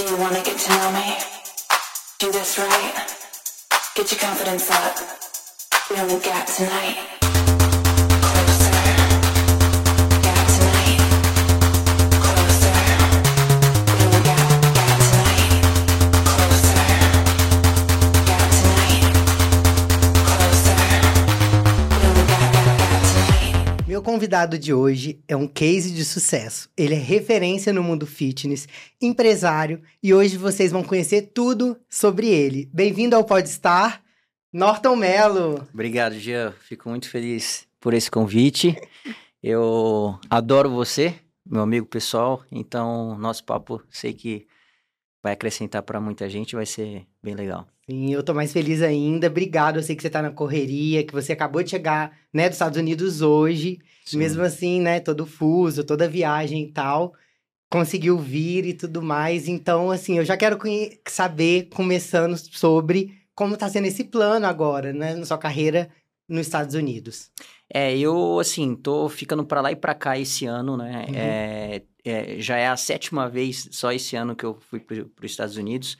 Do you wanna get to know me? Do this right. Get your confidence up. We only got tonight. Convidado de hoje é um case de sucesso. Ele é referência no mundo fitness, empresário, e hoje vocês vão conhecer tudo sobre ele. Bem-vindo ao Podstar, Norton Mello. Obrigado, Jean. Fico muito feliz por esse convite. Eu adoro você, meu amigo pessoal. Então, nosso papo sei que vai acrescentar para muita gente, vai ser bem legal. Sim, eu tô mais feliz ainda. Obrigado, eu sei que você tá na correria, que você acabou de chegar, né, dos Estados Unidos hoje. Sim. Mesmo assim, né, todo fuso, toda viagem e tal, conseguiu vir e tudo mais. Então, assim, eu já quero saber, começando sobre como tá sendo esse plano agora, né, na sua carreira nos Estados Unidos. É, eu, assim, tô ficando para lá e para cá esse ano, né? Uhum. É, é, já é a sétima vez só esse ano que eu fui para os Estados Unidos.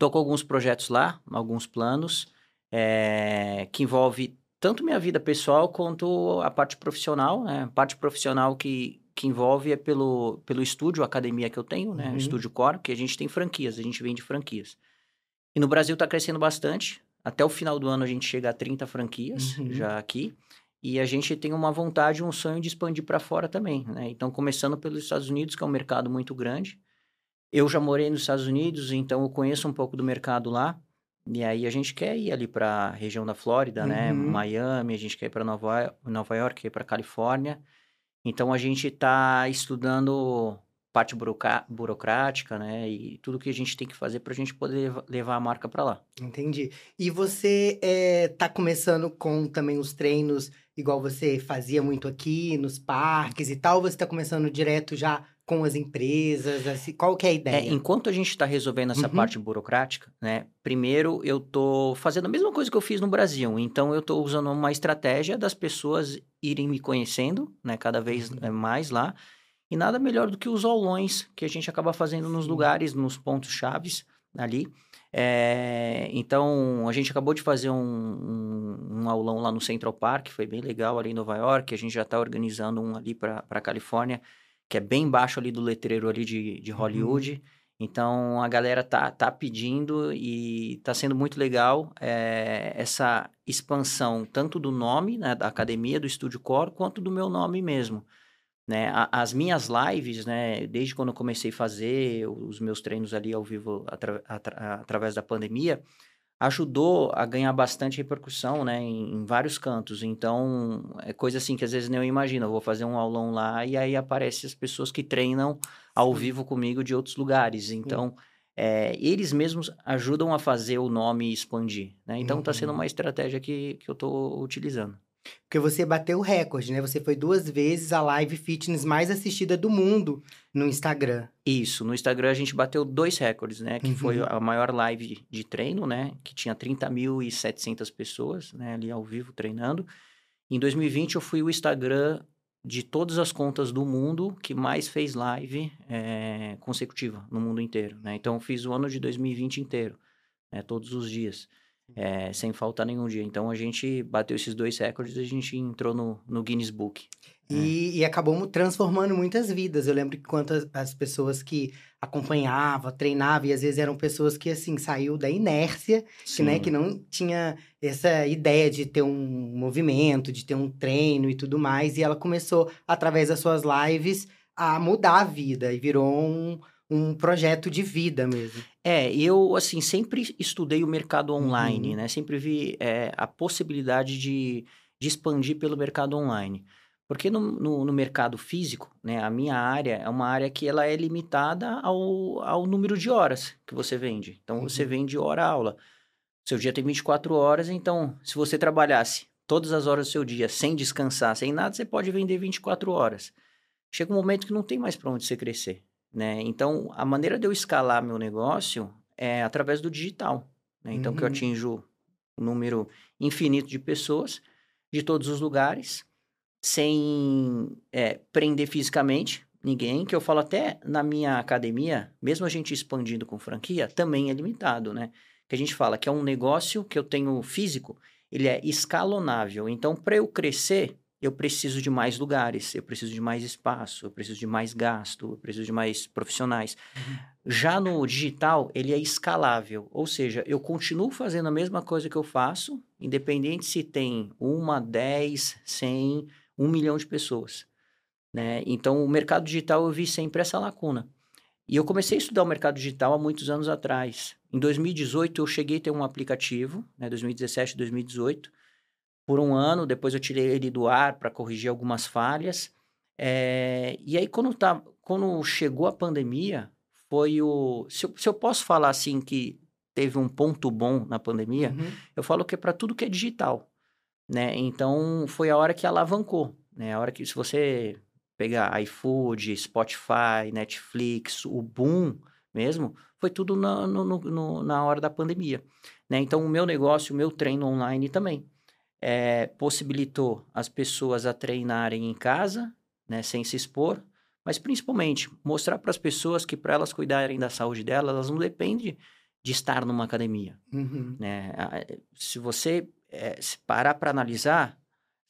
Tô com alguns projetos lá, alguns planos, é, que envolve tanto minha vida pessoal quanto a parte profissional, né? A parte profissional que, que envolve é pelo, pelo estúdio, a academia que eu tenho, né? Uhum. O Estúdio Core, que a gente tem franquias, a gente vende franquias. E no Brasil tá crescendo bastante. Até o final do ano a gente chega a 30 franquias Uhum. já aqui. E a gente tem uma vontade, um sonho de expandir para fora também, né? Então, começando pelos Estados Unidos, que é um mercado muito grande. Eu já morei nos Estados Unidos, então eu conheço um pouco do mercado lá. E aí a gente quer ir ali para a região da Flórida, né? Uhum. Miami, a gente quer ir para Nova, Nova York, quer ir para Califórnia. Então a gente está estudando parte burocrática, né? E tudo que a gente tem que fazer para a gente poder leva- levar a marca para lá. Entendi. E você é, tá começando com também os treinos, igual você fazia muito aqui, nos parques e tal, ou você tá começando direto já com as empresas? Assim, qual que é a É, ideia? enquanto a gente está resolvendo essa Uhum. parte burocrática, né? Primeiro eu tô fazendo a mesma coisa que eu fiz no Brasil. Então eu tô usando uma estratégia das pessoas irem me conhecendo, né? Cada vez Uhum. eh, mais lá. E nada melhor do que os aulões que a gente acaba fazendo nos Sim. lugares, nos pontos chaves ali. É, então a gente acabou de fazer um, um, um aulão lá no Central Park, foi bem legal ali em Nova York. A gente já está organizando um ali para para Califórnia, que é bem baixo ali do letreiro ali de, de Hollywood. Então a galera tá, tá pedindo e tá sendo muito legal é, essa expansão tanto do nome né, da academia do Estúdio Core quanto do meu nome mesmo. Né? A- as minhas lives, né, desde quando eu comecei a fazer os meus treinos ali ao vivo atra- atra- através da pandemia, ajudou a ganhar bastante repercussão, né, em, em vários cantos. Então, é coisa assim que às vezes nem eu imagino. Eu vou fazer um aulão lá e aí aparecem as pessoas que treinam ao Sim. vivo comigo de outros lugares. Então, é, eles mesmos ajudam a fazer o nome expandir, né? Então, está sendo Uhum. uma estratégia que, que eu estou utilizando. Porque você bateu o recorde, né? Você foi duas vezes a live fitness mais assistida do mundo no Instagram. Isso, no Instagram a gente bateu dois recordes, né? Que foi Uhum. a maior live de treino, né? Que tinha 30.700 pessoas, né? Ali ao vivo treinando. Em 2020 eu fui o Instagram de todas as contas do mundo que mais fez live eh, consecutiva no mundo inteiro, né? Então eu fiz o ano de 2020 inteiro, né? Todos os dias, eh, sem faltar nenhum dia. Então a gente bateu esses dois recordes e a gente entrou no, no Guinness Book. E, e acabou mu- transformando muitas vidas. Eu lembro que quantas as pessoas que acompanhavam, treinavam, e às vezes eram pessoas que, assim, saiu da inércia que, né, que não tinha essa ideia de ter um movimento, de ter um treino e tudo mais. E ela começou, através das suas lives, a mudar a vida e virou um, um projeto de vida mesmo. É, eu, assim, sempre estudei o mercado online, Uhum. né? Sempre vi é, a possibilidade de, de expandir pelo mercado online. Porque no, no, no mercado físico, né? A minha área é uma área que ela é limitada ao, ao número de horas que você vende. Então, você Uhum. vende hora-aula. Seu dia tem 24 horas, então, se você trabalhasse todas as horas do seu dia sem descansar, sem nada, você pode vender 24 horas. Chega um momento que não tem mais para onde você crescer, né? Então, a maneira de eu escalar meu negócio é através do digital, né? Então, que eu Uhum. atinjo um número infinito de pessoas de todos os lugares, sem é, prender fisicamente, ninguém, que eu falo até na minha academia, mesmo a gente expandindo com franquia, também é limitado, né? Que a gente fala que é um negócio que eu tenho físico, ele é escalonável. Então, para eu crescer, eu preciso de mais lugares, eu preciso de mais espaço, eu preciso de mais gasto, eu preciso de mais profissionais. Uhum. Já no digital, ele é escalável, ou seja, eu continuo fazendo a mesma coisa que eu faço, independente se tem uma, dez, cem, um milhão de pessoas. Né? Então, o mercado digital eu vi sempre essa lacuna. E eu comecei a estudar o mercado digital há muitos anos atrás. Em 2018, eu cheguei a ter um aplicativo, né, 2017, 2018, por um ano, depois eu tirei ele do ar para corrigir algumas falhas. É, e aí, quando, tá, quando chegou a pandemia, foi o. Se eu, se eu posso falar assim que teve um ponto bom na pandemia, uhum. eu falo que é para tudo que é digital. Né? Então, foi a hora que alavancou. Né? A hora que, se você pegar iFood, Spotify, Netflix, o boom mesmo, foi tudo na, no, no, na hora da pandemia. Né? Então, o meu negócio, o meu treino online também é, possibilitou as pessoas a treinarem em casa, né, sem se expor, mas principalmente mostrar para as pessoas que para elas cuidarem da saúde delas, elas não dependem de estar numa academia. Uhum. Né? Se você é, se parar para analisar,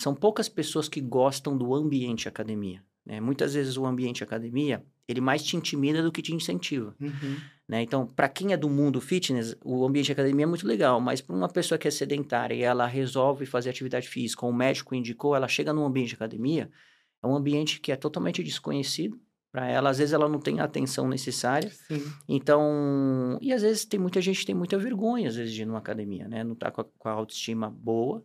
são poucas pessoas que gostam do ambiente academia. Né? Muitas vezes o ambiente academia ele mais te intimida do que te incentiva. Uhum. Né? Então, para quem é do mundo fitness, o ambiente de academia é muito legal, mas para uma pessoa que é sedentária e ela resolve fazer atividade física, ou o médico indicou, ela chega num ambiente de academia, é um ambiente que é totalmente desconhecido para ela, às vezes ela não tem a atenção necessária. Sim. Então, e às vezes tem muita gente tem muita vergonha às vezes de ir numa academia, né? Não tá com a, com a autoestima boa.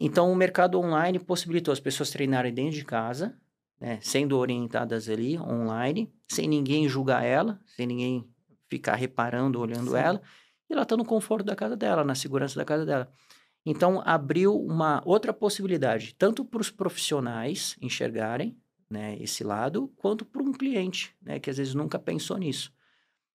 Então, o mercado online possibilitou as pessoas treinarem dentro de casa, né, sendo orientadas ali online, sem ninguém julgar ela, sem ninguém ficar reparando, olhando Sim. ela, e ela está no conforto da casa dela, na segurança da casa dela. Então, abriu uma outra possibilidade, tanto para os profissionais enxergarem né, esse lado, quanto para um cliente, né, que às vezes nunca pensou nisso.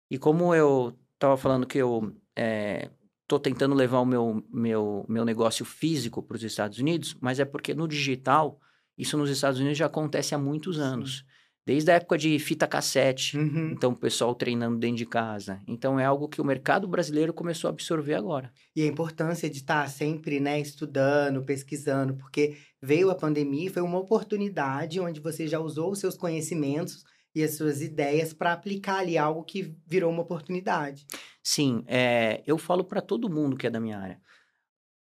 E como eu estava falando que eu estou é, tentando levar o meu, meu, meu negócio físico para os Estados Unidos, mas é porque no digital isso nos Estados Unidos já acontece há muitos anos. Sim. Desde a época de fita cassete, uhum. então o pessoal treinando dentro de casa. Então é algo que o mercado brasileiro começou a absorver agora. E a importância de estar sempre, né, estudando, pesquisando, porque veio a pandemia e foi uma oportunidade onde você já usou os seus conhecimentos e as suas ideias para aplicar ali algo que virou uma oportunidade. Sim, é, eu falo para todo mundo que é da minha área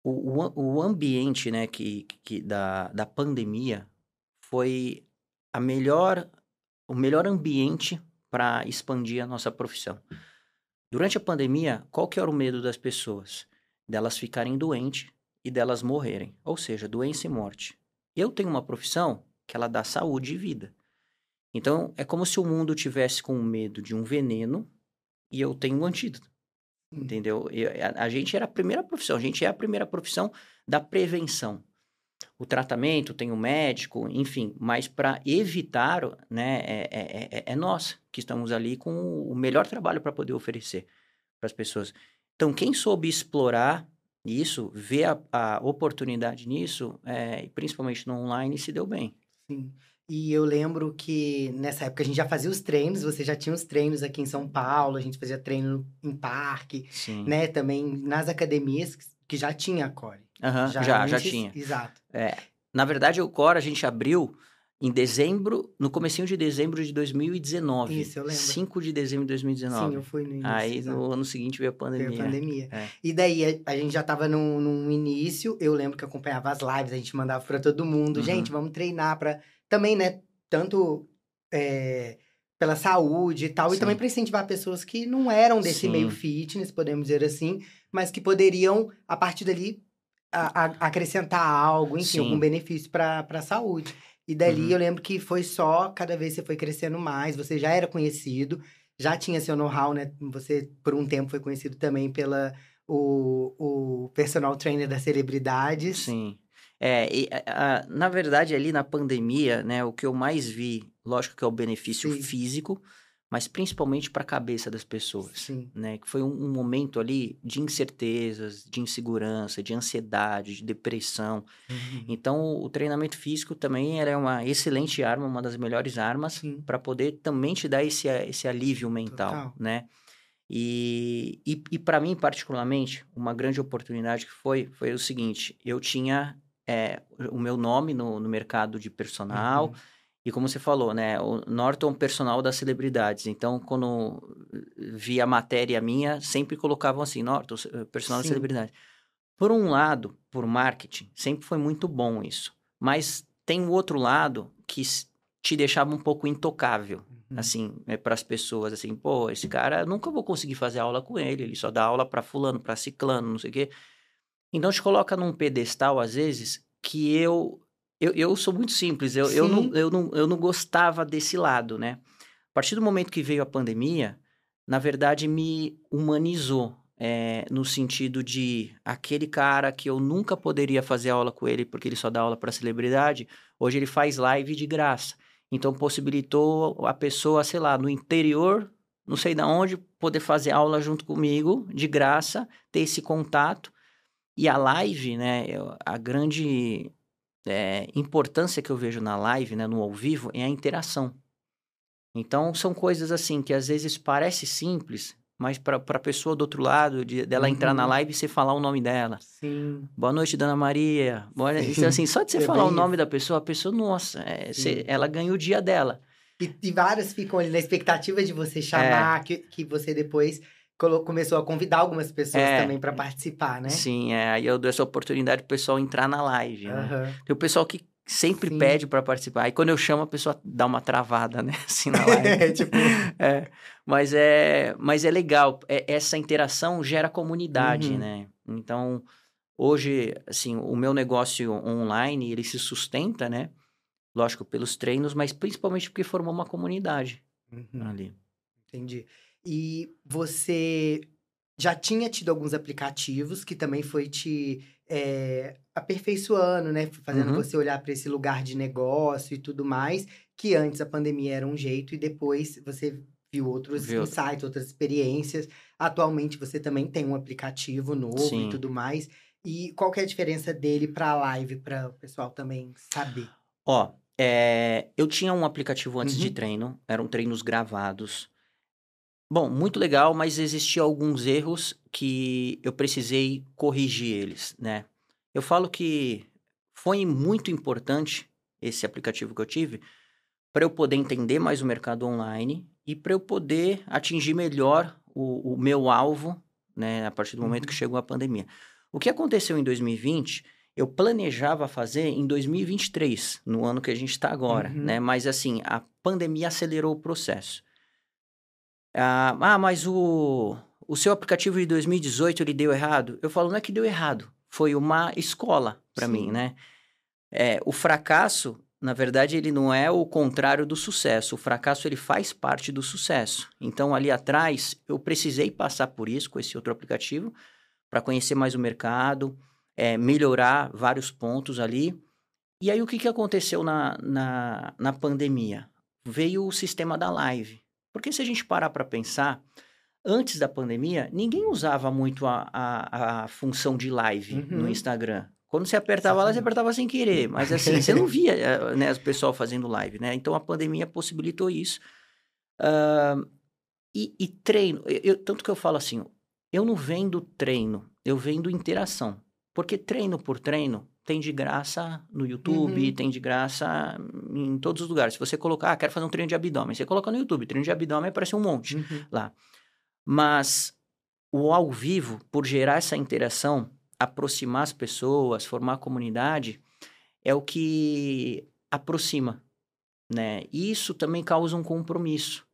o, o, ambiente né, que, que da, da pandemia foi a melhor, o melhor ambiente para expandir a nossa profissão. Durante a pandemia, qual que era o medo das pessoas? Delas ficarem doentes e delas morrerem, ou seja, doença e morte. Eu tenho uma profissão que ela dá saúde e vida. Então, é como se o mundo tivesse com medo de um veneno e eu tenho um antídoto. Entendeu? a, a, gente era a primeira profissão, a gente é a primeira profissão da prevenção. O tratamento tem o médico, enfim, mas para evitar, né, é, é, é, é, nós que estamos ali com o melhor trabalho para poder oferecer para as pessoas. Então, quem soube explorar isso, ver a, a oportunidade nisso, é, principalmente no online, se deu bem. Sim. E eu lembro que nessa época a gente já fazia os treinos, você já tinha os treinos aqui em São Paulo, a gente fazia treino em parque, Sim. né? Também nas academias que já tinha a Core. Uhum, já, já, já tinha. Exato. É, na verdade, o Core a gente abriu em dezembro, no comecinho de dezembro de 2019. Isso, eu lembro. 5 de dezembro de 2019. Sim, eu fui no início. Aí no ano seguinte veio a pandemia. Veio a pandemia. É. E daí a, a, gente já tava num, num, início, eu lembro que acompanhava as lives, a gente mandava para todo mundo, uhum. gente, vamos treinar para também, né, tanto é, pela saúde e tal, Sim. e também para incentivar pessoas que não eram desse Sim. meio fitness, podemos dizer assim, mas que poderiam, a partir dali, a, a, acrescentar algo, enfim, Sim. algum benefício para a saúde. E dali uhum. eu lembro que foi só, cada vez você foi crescendo mais, você já era conhecido, já tinha seu know-how, né? Você, por um tempo, foi conhecido também pela o, o personal trainer das celebridades. Sim. É, e, a, na verdade, ali na pandemia, né, o que eu mais vi, lógico que é o benefício Sim. físico, mas principalmente para a cabeça das pessoas. Sim. Né? Que foi um, um momento ali de incertezas, de insegurança, de ansiedade, de depressão. Uhum. Então, o treinamento físico também era uma excelente arma, uma das melhores armas para poder também te dar esse, esse alívio mental, Total. né? E, e, e para mim, particularmente, uma grande oportunidade que foi, foi o seguinte, eu tinha é, o meu nome no, no mercado de personal, Uhum. e como você falou, né, o Norton personal das celebridades. Então, quando via matéria minha, sempre colocavam assim, Norton personal da Sim. celebridade. Por um lado, por marketing, sempre foi muito bom isso. Mas tem o outro lado que te deixava um pouco intocável, Uhum. assim, para as pessoas, assim, pô, esse cara, nunca vou conseguir fazer aula com ele, ele só dá aula para fulano, para ciclano, não sei o quê. Então te coloca num pedestal, às vezes, que eu eu, eu sou muito simples, eu, eu, Sim. não, eu, não, eu não gostava desse lado, né? A partir do momento que veio a pandemia, na verdade me humanizou, é, no sentido de aquele cara que eu nunca poderia fazer aula com ele porque ele só dá aula para celebridade, hoje ele faz live de graça. Então possibilitou a pessoa, sei lá, no interior, não sei da onde, poder fazer aula junto comigo, de graça, ter esse contato. E a live, né, a grande é, importância que eu vejo na live, né, no ao vivo, é a interação. Então, são coisas assim que às vezes parece simples, mas para a pessoa do outro lado, de, dela entrar na Uhum. live e você falar o nome dela. Sim. Boa noite, Dona Maria. Boa noite. Então, assim, só de você É falar o nome da pessoa, a pessoa, nossa, é, você- ela ganha o dia dela. E, e vários ficam ali na expectativa de você É. chamar, que, que você depois começou a convidar algumas pessoas É. também para participar, né? Sim, é, aí eu dou essa oportunidade pro pessoal entrar na live, né? Aham. Tem o pessoal que sempre Sim. pede para participar. Aí quando eu chamo, a pessoa dá uma travada, né? Assim na live. tipo, É, mas é, mas é legal. É- essa interação gera comunidade, Uhum. né? Então, hoje, assim, o meu negócio online, ele se sustenta, né? Lógico, pelos treinos, mas principalmente porque formou uma comunidade Uhum. ali. Entendi. E você já tinha tido alguns aplicativos que também foi te é, aperfeiçoando, né? Fazendo Uhum. você olhar para esse lugar de negócio e tudo mais, que antes a pandemia era um jeito e depois você viu outros Viu. insights, outras experiências. Atualmente você também tem um aplicativo novo Sim. e tudo mais. E qual que é a diferença dele para a live, para o pessoal também saber? Ó, é, eu tinha um aplicativo antes de Uhum. treino, eram treinos gravados. Bom, muito legal, mas existiam alguns erros que eu precisei corrigir eles, né? Eu falo que foi muito importante esse aplicativo que eu tive para eu poder entender mais o mercado online e para eu poder atingir melhor o, o meu alvo, né? A partir do momento Uhum. que chegou a pandemia. O que aconteceu em 2020 eu planejava fazer em 2023, no ano que a gente está agora, Uhum. né? Mas assim, a pandemia acelerou o processo. Ah, ah, mas o, o seu aplicativo de 2018 ele deu errado? Eu falo, não é que deu errado, foi uma escola para mim, né? É, o fracasso, na verdade, ele não é o contrário do sucesso. O fracasso ele faz parte do sucesso. Então, ali atrás, eu precisei passar por isso com esse outro aplicativo para conhecer mais o mercado, é, melhorar vários pontos ali. E aí, o que, que aconteceu na, na, na pandemia? Veio o sistema da live. Porque se a gente parar para pensar, antes da pandemia, ninguém usava muito a, a, a função de live Uhum. no Instagram. Quando você apertava lá, você apertava sem querer. Mas assim, você não via eh, né, o pessoal fazendo live, né? Então, a pandemia possibilitou isso. Ah, e, e treino, eu- eu- tanto que eu falo assim, eu não vendo treino, eu vendo interação. Porque treino por treino tem de graça no YouTube, Uhum. tem de graça em todos os lugares. Se você colocar, ah, quero fazer um treino de abdômen, você coloca no YouTube, treino de abdômen aparece um monte Uhum. lá. Mas o ao vivo, por gerar essa interação, aproximar as pessoas, formar a comunidade, é o que aproxima, né? E isso também causa um compromisso,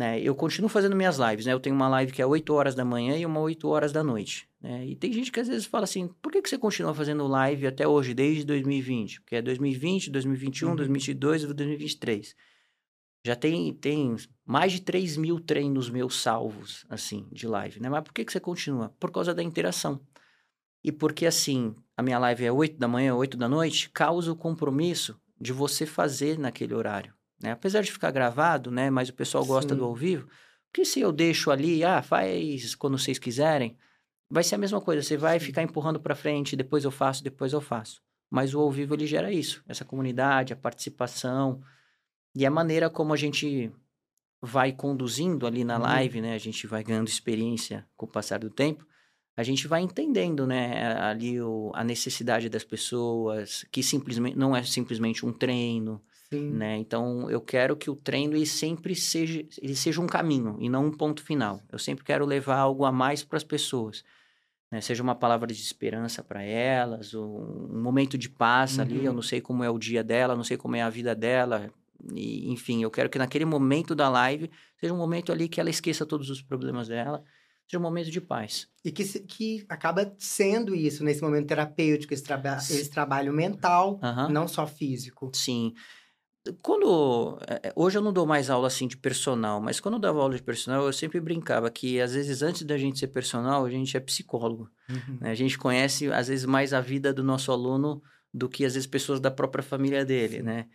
né? Eu continuo fazendo minhas lives, né? Eu tenho uma live que é 8 horas da manhã e uma 8 horas da noite, né? E tem gente que às vezes fala assim, por que, que você continua fazendo live até hoje, desde 2020? Porque é 2020, 2021, Uhum. 2022 e 2023. Já tem, tem mais de 3 mil treinos meus salvos, assim, de live, né? Mas por que, que você continua? Por causa da interação. E porque, assim, a minha live é 8 da manhã, 8 da noite, causa o compromisso de você fazer naquele horário, né? Apesar de ficar gravado, né? Mas o pessoal gosta Sim. do ao vivo. Porque se eu deixo ali, ah, faz quando vocês quiserem, vai ser a mesma coisa. Você vai Sim. ficar empurrando para frente, depois eu faço, depois eu faço. Mas o ao vivo ele gera isso, essa comunidade, a participação e a maneira como a gente vai conduzindo ali na Uhum. live, né? A gente vai ganhando experiência com o passar do tempo. A gente vai entendendo, né, ali o, a necessidade das pessoas, que simplesmente não é simplesmente um treino, Sim. né? Então eu quero que o treino ele sempre seja, ele seja um caminho e não um ponto final. Eu sempre quero levar algo a mais para as pessoas, né? Seja uma palavra de esperança para elas, um momento de paz ali. Uhum. Eu não sei como é o dia dela, não sei como é a vida dela. E, enfim, eu quero que naquele momento da live seja um momento ali que ela esqueça todos os problemas dela, seja um momento de paz. E que, que acaba sendo isso, nesse momento terapêutico, esse, traba esse trabalho mental, Aham. não só físico. Sim. Quando. eh, Hoje eu não dou mais aula assim de personal, mas quando eu dava aula de personal, eu sempre brincava que às vezes antes da gente ser personal, a gente é psicólogo. Uhum. né? A gente conhece às vezes mais a vida do nosso aluno do que às vezes pessoas da própria família dele, né?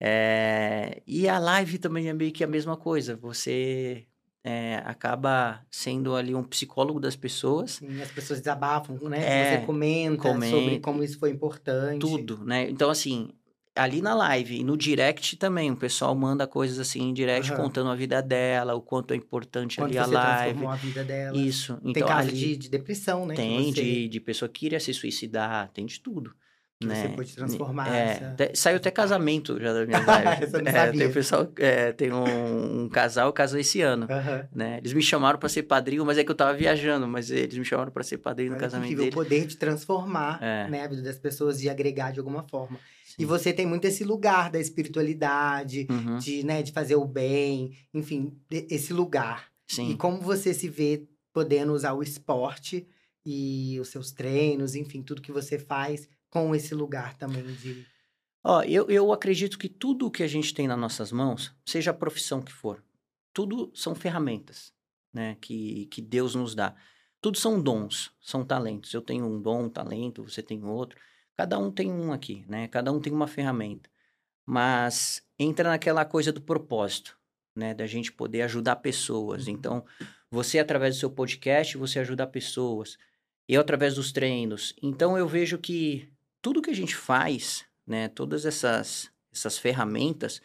Eh, E a live também é meio que a mesma coisa. Você eh, acaba sendo ali um psicólogo das pessoas. Sim, as pessoas desabafam, né? É, Você comenta sobre comenta. como isso foi importante. tudo, né? Então, assim, ali na live e no direct também, o pessoal manda coisas assim em direct Aham. contando a vida dela, o quanto é importante Quando ali a live. transformou a vida dela. Isso. Tem Então, caso ali de, de depressão, né? tem você, de, de pessoa que iria se suicidar, tem de tudo. que né? você pode transformar. É, essa- saiu até casamento já da minha live. É, tem pessoal, é, tem um, um casal casou esse ano. Aham. Né? Eles me chamaram para ser padrinho, mas é que eu tava viajando, mas eles me chamaram para ser padrinho no casamento incrível, dele. o poder de transformar É. né, a vida das pessoas, de agregar de alguma forma. E Sim. você tem muito esse lugar da espiritualidade, Uhum, de, né, de fazer o bem, enfim, esse lugar. E sim. como você se vê podendo usar o esporte e os seus treinos, enfim, tudo que você faz com esse lugar também de. Ó, eu, eu acredito que tudo que a gente tem nas nossas mãos, seja a profissão que for, tudo são ferramentas, né, que, que Deus nos dá. Tudo são dons, são talentos. Eu tenho um dom, um talento, você tem outro. Cada um tem um aqui, né? Cada um tem uma ferramenta. Mas entra naquela coisa do propósito, né? Da gente poder ajudar pessoas. Uhum. Então, você, através do seu podcast, você ajuda pessoas. Eu, através dos treinos. Então, eu vejo que tudo que a gente faz, né? Todas essas, essas ferramentas,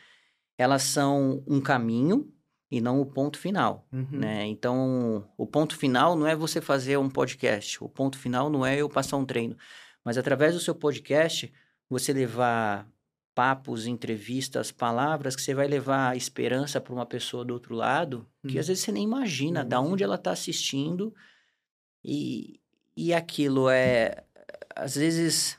elas são um caminho e não o ponto final Uhum. né? Então, o ponto final não é você fazer um podcast, o ponto final não é eu passar um treino, mas através do seu podcast, você levar papos, entrevistas, palavras que você vai levar esperança para uma pessoa do outro lado, que Hum. às vezes você nem imagina Não da imagina. onde ela está assistindo e, e aquilo é às vezes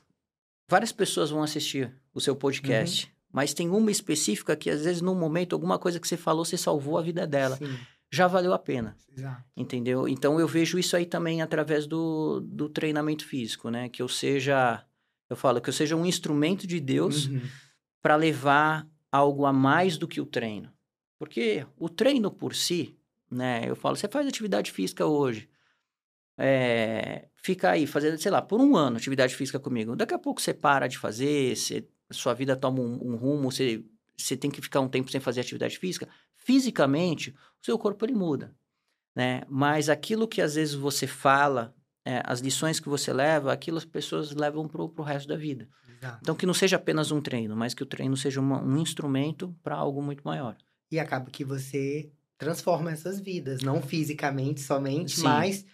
várias pessoas vão assistir o seu podcast, Uhum. mas tem uma específica que às vezes num momento alguma coisa que você falou, você salvou a vida dela Sim, já valeu a pena, exato. entendeu? Então eu vejo isso aí também através do, do treinamento físico, né? Que eu seja, eu falo que eu seja um instrumento de Deus Uhum. para levar algo a mais do que o treino. Porque o treino por si, né? Eu falo, você faz atividade física hoje, é, fica aí fazendo, sei lá, por um ano atividade física comigo. Daqui a pouco você para de fazer, você, sua vida toma um, um rumo, você, você tem que ficar um tempo sem fazer atividade física. Fisicamente, o seu corpo ele muda, né? Mas aquilo que às vezes você fala, é, as lições que você leva, aquilo as pessoas levam pro, pro resto da vida. exato. Então, que não seja apenas um treino, mas que o treino seja uma- um instrumento para algo muito maior. E acaba que você transforma essas vidas, não fisicamente somente, Sim. mas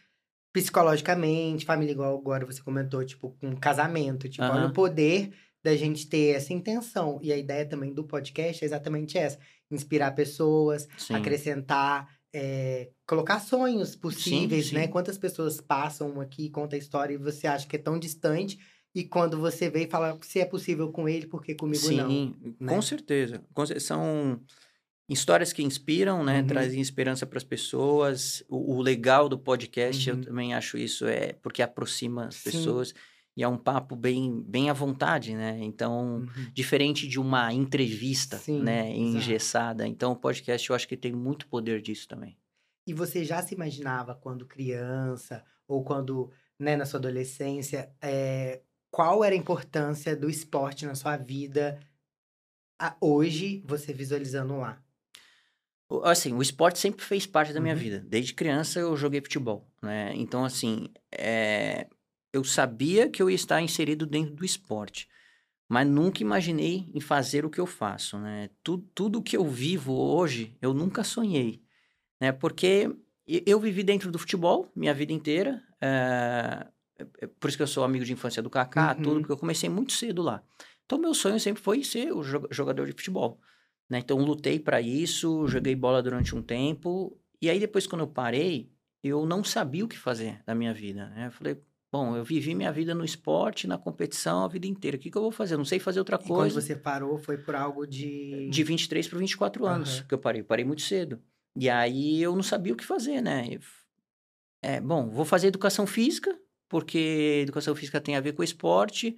psicologicamente, família, igual agora você comentou, tipo, com casamento. Tipo, olha o poder da gente ter essa intenção. E a ideia também do podcast é exatamente essa: inspirar pessoas, Sim. acrescentar, é, colocar sonhos possíveis, sim. né? Quantas pessoas passam aqui, conta a história e você acha que é tão distante, e quando você vê e fala se é possível com ele, porque comigo não. Sim, né? com certeza. São histórias que inspiram, né? Uhum. Trazem esperança para as pessoas. O, o legal do podcast, Uhum. eu também acho isso, é porque aproxima as Sim. pessoas. E é um papo bem, bem à vontade, né? Então, Uhum. diferente de uma entrevista, Sim, né? exato. Engessada. Então, o podcast eu acho que tem muito poder disso também. E você já se imaginava quando criança, ou quando, né, na sua adolescência, é, qual era a importância do esporte na sua vida a- hoje você visualizando lá? Assim, o esporte sempre fez parte da minha Uhum. vida. Desde criança eu joguei futebol, né? Então, assim, é, eu sabia que eu ia estar inserido dentro do esporte, mas nunca imaginei em fazer o que eu faço, né? Tu- tudo que eu vivo hoje, eu nunca sonhei, né? Porque eu vivi dentro do futebol minha vida inteira, é, por isso que eu sou amigo de infância do Kaká, Uhum. tudo, porque eu comecei muito cedo lá. Então, meu sonho sempre foi ser o jo- jogador de futebol. Né? Então, lutei para isso, joguei bola durante um tempo. E aí, depois, quando eu parei, eu não sabia o que fazer da minha vida. Né? Eu falei, bom, eu vivi minha vida no esporte, na competição a vida inteira. O que, que eu vou fazer? Eu não sei fazer outra E quando coisa. você parou, foi por algo de. De 23 para 24 anos Aham. que eu parei. Parei muito cedo. E aí, eu não sabia o que fazer, né? Eu- É, bom, vou fazer educação física, porque educação física tem a ver com esporte.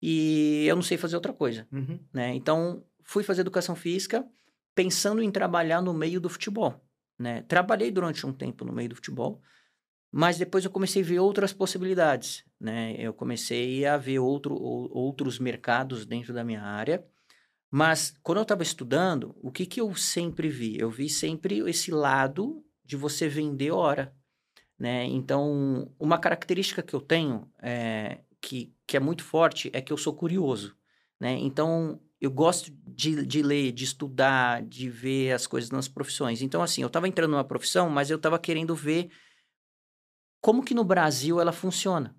E eu não sei fazer outra coisa Uhum. né? Então, fui fazer educação física pensando em trabalhar no meio do futebol, né? Trabalhei durante um tempo no meio do futebol, mas depois eu comecei a ver outras possibilidades, né? Eu comecei a ver outro, ou- outros mercados dentro da minha área, mas quando eu estava estudando, o que que eu sempre vi? Eu vi sempre esse lado de você vender hora, né? Então, uma característica que eu tenho é, que, que é muito forte é que eu sou curioso, né? Então, eu gosto de, de ler, de estudar, de ver as coisas nas profissões. Então, assim, eu estava entrando numa profissão, mas eu estava querendo ver como que no Brasil ela funciona,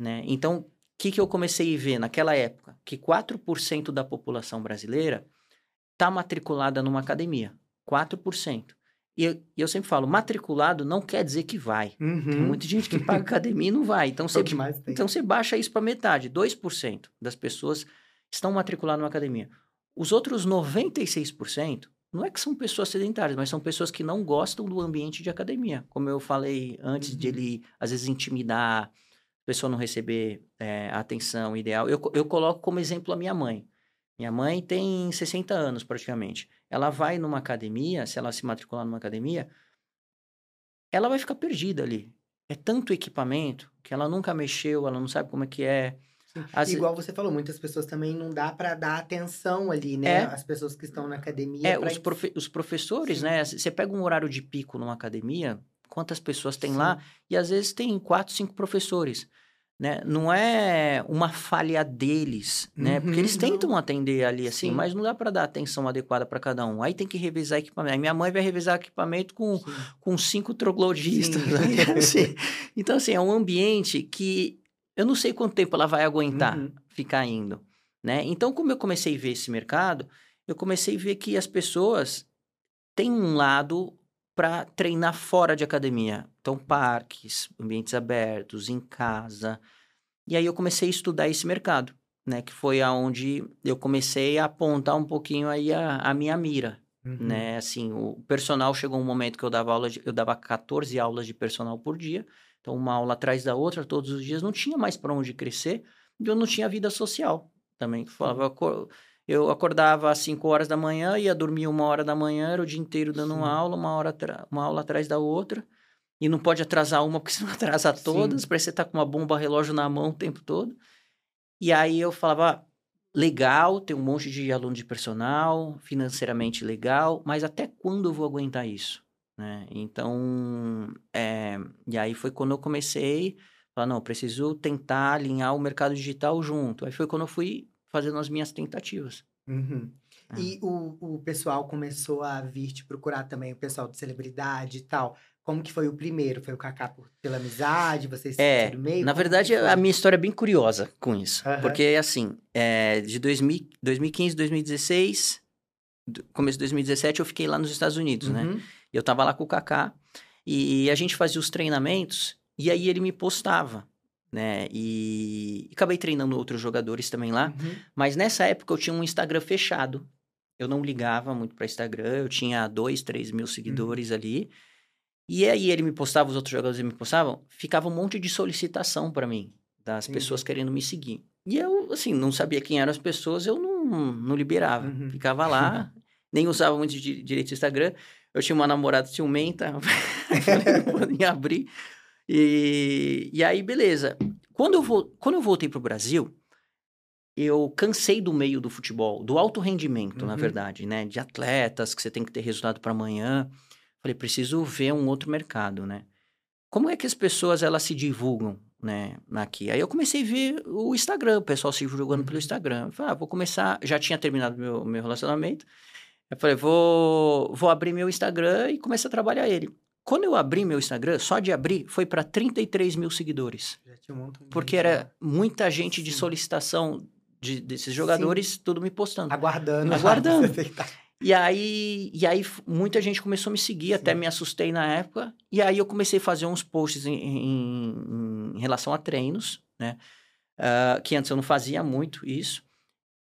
né? Então, o que, que eu comecei a ver naquela época? Que 4% da população brasileira está matriculada numa academia. 4%. E eu, e eu sempre falo, matriculado não quer dizer que vai. Tem Uhum. muita gente que paga academia e não vai. Então, É você tem. então você baixa isso para metade, 2% das pessoas estão matriculadas numa academia. Os outros 96% não é que são pessoas sedentárias, mas são pessoas que não gostam do ambiente de academia. Como eu falei antes de Uhum. ele, às vezes, intimidar, a pessoa não receber é, a atenção ideal. Eu, eu coloco como exemplo a minha mãe. Minha mãe tem 60 anos praticamente. Ela vai numa academia, se ela se matricular numa academia, ela vai ficar perdida ali. É tanto equipamento que ela nunca mexeu, ela não sabe como é que é. Igual você falou, muitas pessoas também não dá pra dar atenção ali, né? É. As pessoas que estão na academia. É, os, profe- os professores, Sim. né? Você pega um horário de pico numa academia, quantas pessoas tem Sim. lá? E às vezes tem quatro, cinco professores. Né? Não é uma falha deles, né? Porque Uhum, eles não. tentam atender ali assim, Sim. mas não dá para dar atenção adequada para cada um. Aí tem que revisar equipamento. Aí minha mãe vai revisar equipamento com Sim. com cinco troglodistas. Né? Assim, então, assim, é um ambiente que eu não sei quanto tempo ela vai aguentar Uhum. ficar indo, né? Então, como eu comecei a ver esse mercado, eu comecei a ver que as pessoas têm um lado para treinar fora de academia. Então, parques, ambientes abertos, em casa. E aí eu comecei a estudar esse mercado, né? Que foi aonde eu comecei a apontar um pouquinho aí a, a minha mira, Uhum. né? Assim, o personal chegou um momento que eu dava aula, de, eu dava 14 aulas de personal por dia, então uma aula atrás da outra todos os dias, não tinha mais para onde crescer, e eu não tinha vida social também. Falava, eu acor- eu acordava às 5 horas da manhã, ia dormir uma hora da manhã, era o dia inteiro dando Sim. uma aula, uma, hora uma aula atrás da outra, e não pode atrasar uma, porque senão atrasa Sim. todas, parece que você tá com uma bomba relógio na mão o tempo todo. E aí eu falava, ah, legal, tem um monte de aluno de personal, financeiramente legal, mas até quando eu vou aguentar isso? Né? Então, é, e aí foi quando eu comecei a falar, não, preciso tentar alinhar o mercado digital junto. Aí foi quando eu fui fazendo as minhas tentativas. Uhum. Ah. E o, o pessoal começou a vir te procurar também, o pessoal de celebridade e tal. Como que foi o primeiro? Foi o Kaká por, pela amizade? Vocês se É, meio? Na Como verdade, a minha história é bem curiosa com isso. Aham. Porque, assim, é, de 2000, 2015, 2016, do- começo de 2017, eu fiquei lá nos Estados Unidos, né? Uhum. Eu tava lá com o Kaká e a gente fazia os treinamentos e aí ele me postava, né? E, e acabei treinando outros jogadores também lá. Uhum. Mas nessa época eu tinha um Instagram fechado. Eu não ligava muito para Instagram, eu tinha dois, três mil seguidores ali. E aí ele me postava, os outros jogadores me postavam, ficava um monte de solicitação para mim, das Entendi. pessoas querendo me seguir. E eu, assim, não sabia quem eram as pessoas, eu não, não liberava. Uhum. Ficava lá, nem usava muito di- direito o Instagram. Eu tinha uma namorada ciumenta, falei, vou nem abrir. E, e aí, beleza. Quando eu, vol- quando eu voltei pro Brasil, eu cansei do meio do futebol, do alto rendimento, na Uhum. verdade, né? De atletas, que você tem que ter resultado para amanhã. Falei, preciso ver um outro mercado, né? Como é que as pessoas, elas se divulgam, né? Aqui. Aí eu comecei a ver o Instagram, o pessoal se divulgando pelo Instagram. Eu falei, ah, vou começar... Já tinha terminado meu, meu relacionamento. Eu falei, vou, vou abrir meu Instagram e começar a trabalhar ele. Quando eu abri meu Instagram, só de abrir, foi para 33 mil seguidores. Já tinha um de Porque gente era muita gente de Sim. solicitação de- desses jogadores, tudo me postando. Aguardando. Aguardando. aceitar. E aí, e aí muita gente começou a me seguir, até Sim. me assustei na época. E aí eu comecei a fazer uns posts em, em- em relação a treinos, né? Ah, que antes eu não fazia muito isso.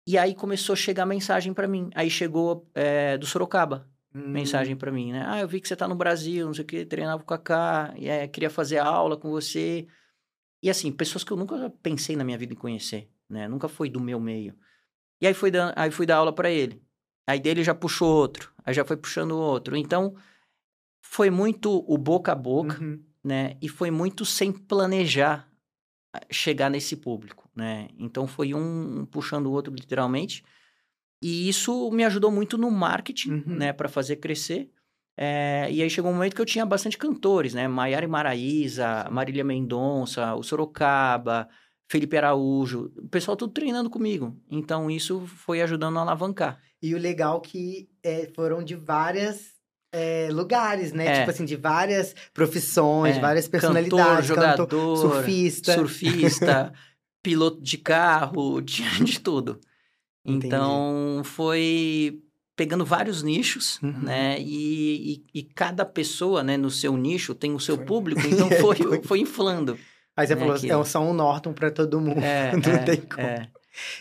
E aí começou a chegar mensagem pra mim. Aí chegou eh, do Sorocaba, Hum, mensagem pra mim, né? Ah, eu vi que você tá no Brasil, não sei o que, treinava com o Kaká, e, é, queria fazer aula com você. E assim, pessoas que eu nunca pensei na minha vida em conhecer, né? Nunca foi do meu meio. E aí fui, dan- aí fui dar aula pra ele. Aí dele já puxou outro, aí já foi puxando outro. Então, foi muito o boca a boca, uhum. né? E foi muito sem planejar chegar nesse público, né? Então, foi um puxando o outro, literalmente. E isso me ajudou muito no marketing, Uhum. né? Para fazer crescer. É, e aí chegou um momento que eu tinha bastante cantores, né? Maiara e Maraíza, Marília Mendonça, o Sorocaba, Felipe Araújo, o pessoal tudo treinando comigo. Então isso foi ajudando a alavancar. E o legal que é, foram de várias é, lugares, né? É. Tipo assim, de várias profissões, É, várias Cantor, personalidades. jogador, cantor, surfista. surfista, piloto de carro, tinha de tudo. Entendi. Então foi pegando vários nichos, Uhum. né? E, e, e cada pessoa, né, no seu nicho tem o seu Foi. público, então foi, Foi. foi inflando. Aí você né, falou, que- é só um Norton pra todo mundo. É, Não é, tem como. é.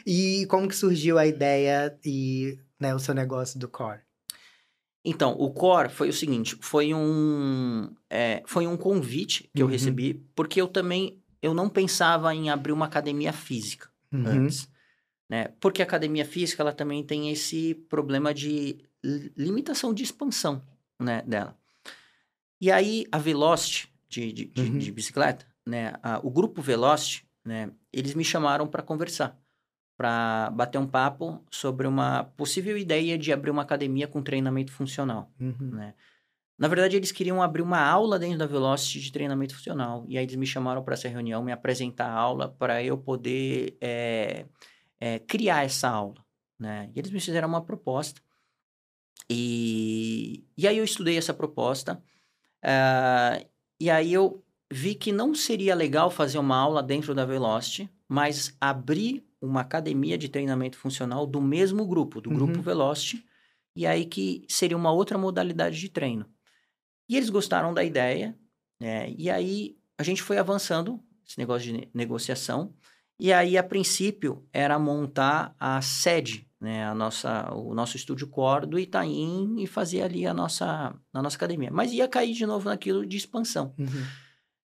E como que surgiu a ideia e né, o seu negócio do Core? Então, o core foi o seguinte, foi um, é, foi um convite que eu Uhum. recebi, porque eu também, eu não pensava em abrir uma academia física Uhum. antes, né? Porque a academia física, ela também tem esse problema de li- limitação de expansão, né, dela. E aí, a Velocity, de, de, de- Uhum. de bicicleta, né, a- o grupo Velocity, né, eles me chamaram para conversar, para bater um papo sobre uma possível ideia de abrir uma academia com treinamento funcional Uhum. né? Na verdade, eles queriam abrir uma aula dentro da Velocity de treinamento funcional. E aí eles me chamaram para essa reunião, me apresentar a aula para eu poder é, é, criar essa aula, né? E eles me fizeram uma proposta. E, e aí eu estudei essa proposta. ah, e aí eu vi que não seria legal fazer uma aula dentro da Velocity, mas abrir uma academia de treinamento funcional do mesmo grupo, do grupo Uhum. Velocity, e aí que seria uma outra modalidade de treino. E eles gostaram da ideia, né? E aí a gente foi avançando esse negócio de ne- negociação. E aí, a princípio, era montar a sede, né? A nossa, o nosso estúdio core do Itaim e fazer ali a nossa, a nossa academia. Mas ia cair de novo naquilo de expansão. Uhum.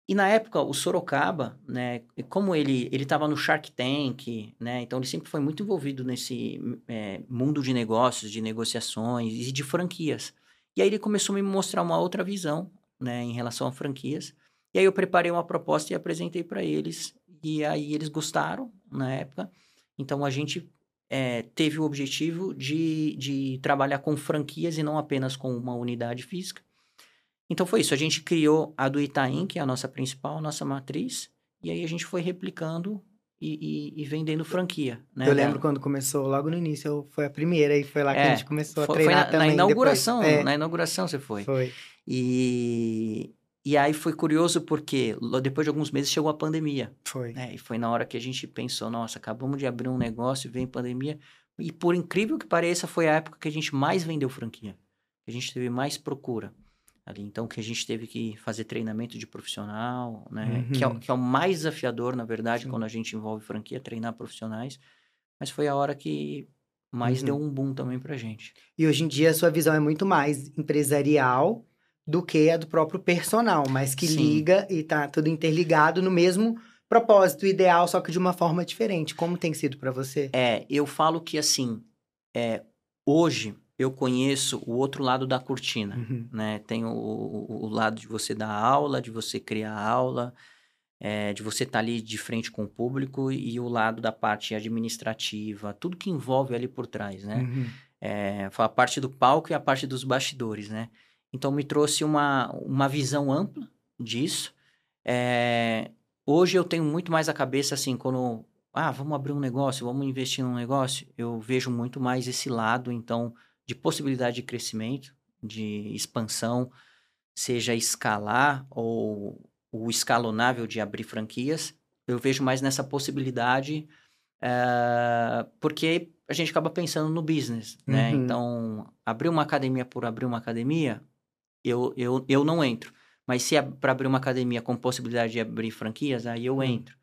E na época, o Sorocaba, né, como ele ele estava no Shark Tank, né, então ele sempre foi muito envolvido nesse é, mundo de negócios, de negociações e de franquias. E aí ele começou a me mostrar uma outra visão, né, em relação a franquias. E aí eu preparei uma proposta e apresentei para eles. E aí eles gostaram na época. Então a gente é, teve o objetivo de, de trabalhar com franquias e não apenas com uma unidade física. Então foi isso, a gente criou a do Itaim, que é a nossa principal, a nossa matriz, e aí a gente foi replicando e, e- e vendendo franquia. Né, eu lembro dela. quando começou, logo no início, eu- foi a primeira e foi lá que É, a gente começou a Foi, foi treinar na, também. na inauguração. É, na inauguração você foi. foi. E, e aí foi curioso porque depois de alguns meses chegou a pandemia, Foi. né? E foi na hora que a gente pensou, nossa, acabamos de abrir um negócio, vem pandemia. E por incrível que pareça, foi a época que a gente mais vendeu franquia. A gente teve mais procura ali. Então, que a gente teve que fazer treinamento de profissional, né? Que, é, o- Uhum. que é o mais desafiador, na verdade, Sim. quando a gente envolve franquia, treinar profissionais. Mas foi a hora que mais Uhum. deu um boom também pra gente. E hoje em dia a sua visão é muito mais empresarial do que a do próprio personal, mas que Sim. liga e tá tudo interligado no mesmo propósito ideal, só que de uma forma diferente. Como tem sido pra você? É, eu falo que assim, é, hoje eu conheço o outro lado da cortina. Uhum. né? Tem o, o- o lado de você dar aula, de você criar aula, é, de você estar ali de frente com o público e o lado da parte administrativa, tudo que envolve ali por trás, né? Uhum. É, foi a parte do palco e a parte dos bastidores, né? Então me trouxe uma, uma visão ampla disso. É, hoje eu tenho muito mais a cabeça assim, quando ah, vamos abrir um negócio, vamos investir num negócio, eu vejo muito mais esse lado, então, de possibilidade de crescimento, de expansão, seja escalar ou o escalonável de abrir franquias, eu vejo mais nessa possibilidade, uh, porque a gente acaba pensando no business, né? Uhum. Então, abrir uma academia por abrir uma academia, eu, eu, eu não entro. Mas se é para abrir uma academia com possibilidade de abrir franquias, aí eu Hum. entro.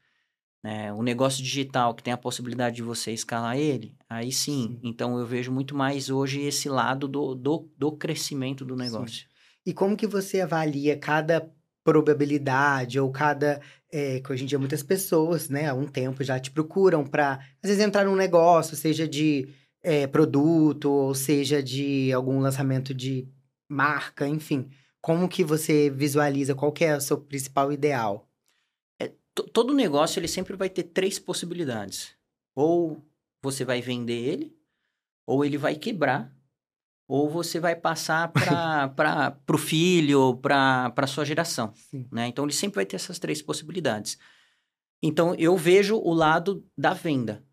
Né? O negócio digital, que tem a possibilidade de você escalar ele, aí sim. Sim. Então, eu vejo muito mais hoje esse lado do, do, do crescimento do negócio. E como que você avalia cada probabilidade ou cada é, que hoje em dia muitas pessoas, né, há um tempo já te procuram para às vezes entrar num negócio, seja de é, produto ou seja de algum lançamento de marca, enfim. Como que você visualiza qual que é o seu principal ideal? To- Todo negócio, ele sempre vai ter três possibilidades. Ou você vai vender ele, ou ele vai quebrar, ou você vai passar para o filho, para a sua geração. Sim. né? Então ele sempre vai ter essas três possibilidades. Então eu vejo o lado da venda,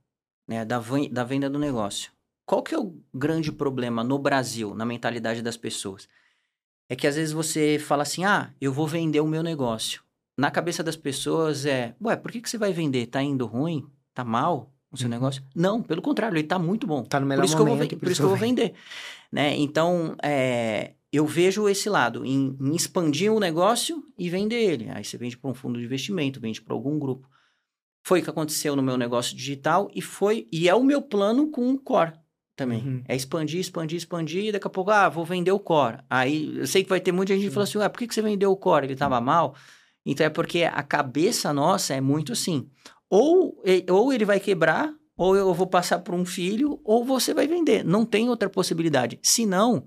né? Da, da venda do negócio. Qual que é o grande problema no Brasil, na mentalidade das pessoas? É que às vezes você fala assim, ah, eu vou vender o meu negócio. Na cabeça das pessoas é, ué, por que, que você vai vender? Tá indo ruim? Tá mal o seu Uhum. negócio? Não, pelo contrário, ele tá muito bom. Tá no melhor Por isso que eu vou, momento, por isso que eu vou vender. Né? Então, é, eu vejo esse lado, em, em expandir o negócio e vender ele. Aí você vende para um fundo de investimento, vende para algum grupo. Foi o que aconteceu no meu negócio digital e foi e é o meu plano com o Core também. Uhum. É expandir, expandir, expandir, e daqui a pouco, ah, vou vender o Core. Aí eu sei que vai ter muita gente que fala assim, ué, por que, que você vendeu o Core? Ele estava mal? Então é porque a cabeça nossa é muito assim. Ou, ou ele vai quebrar, ou eu vou passar para um filho, ou você vai vender. Não tem outra possibilidade. Senão,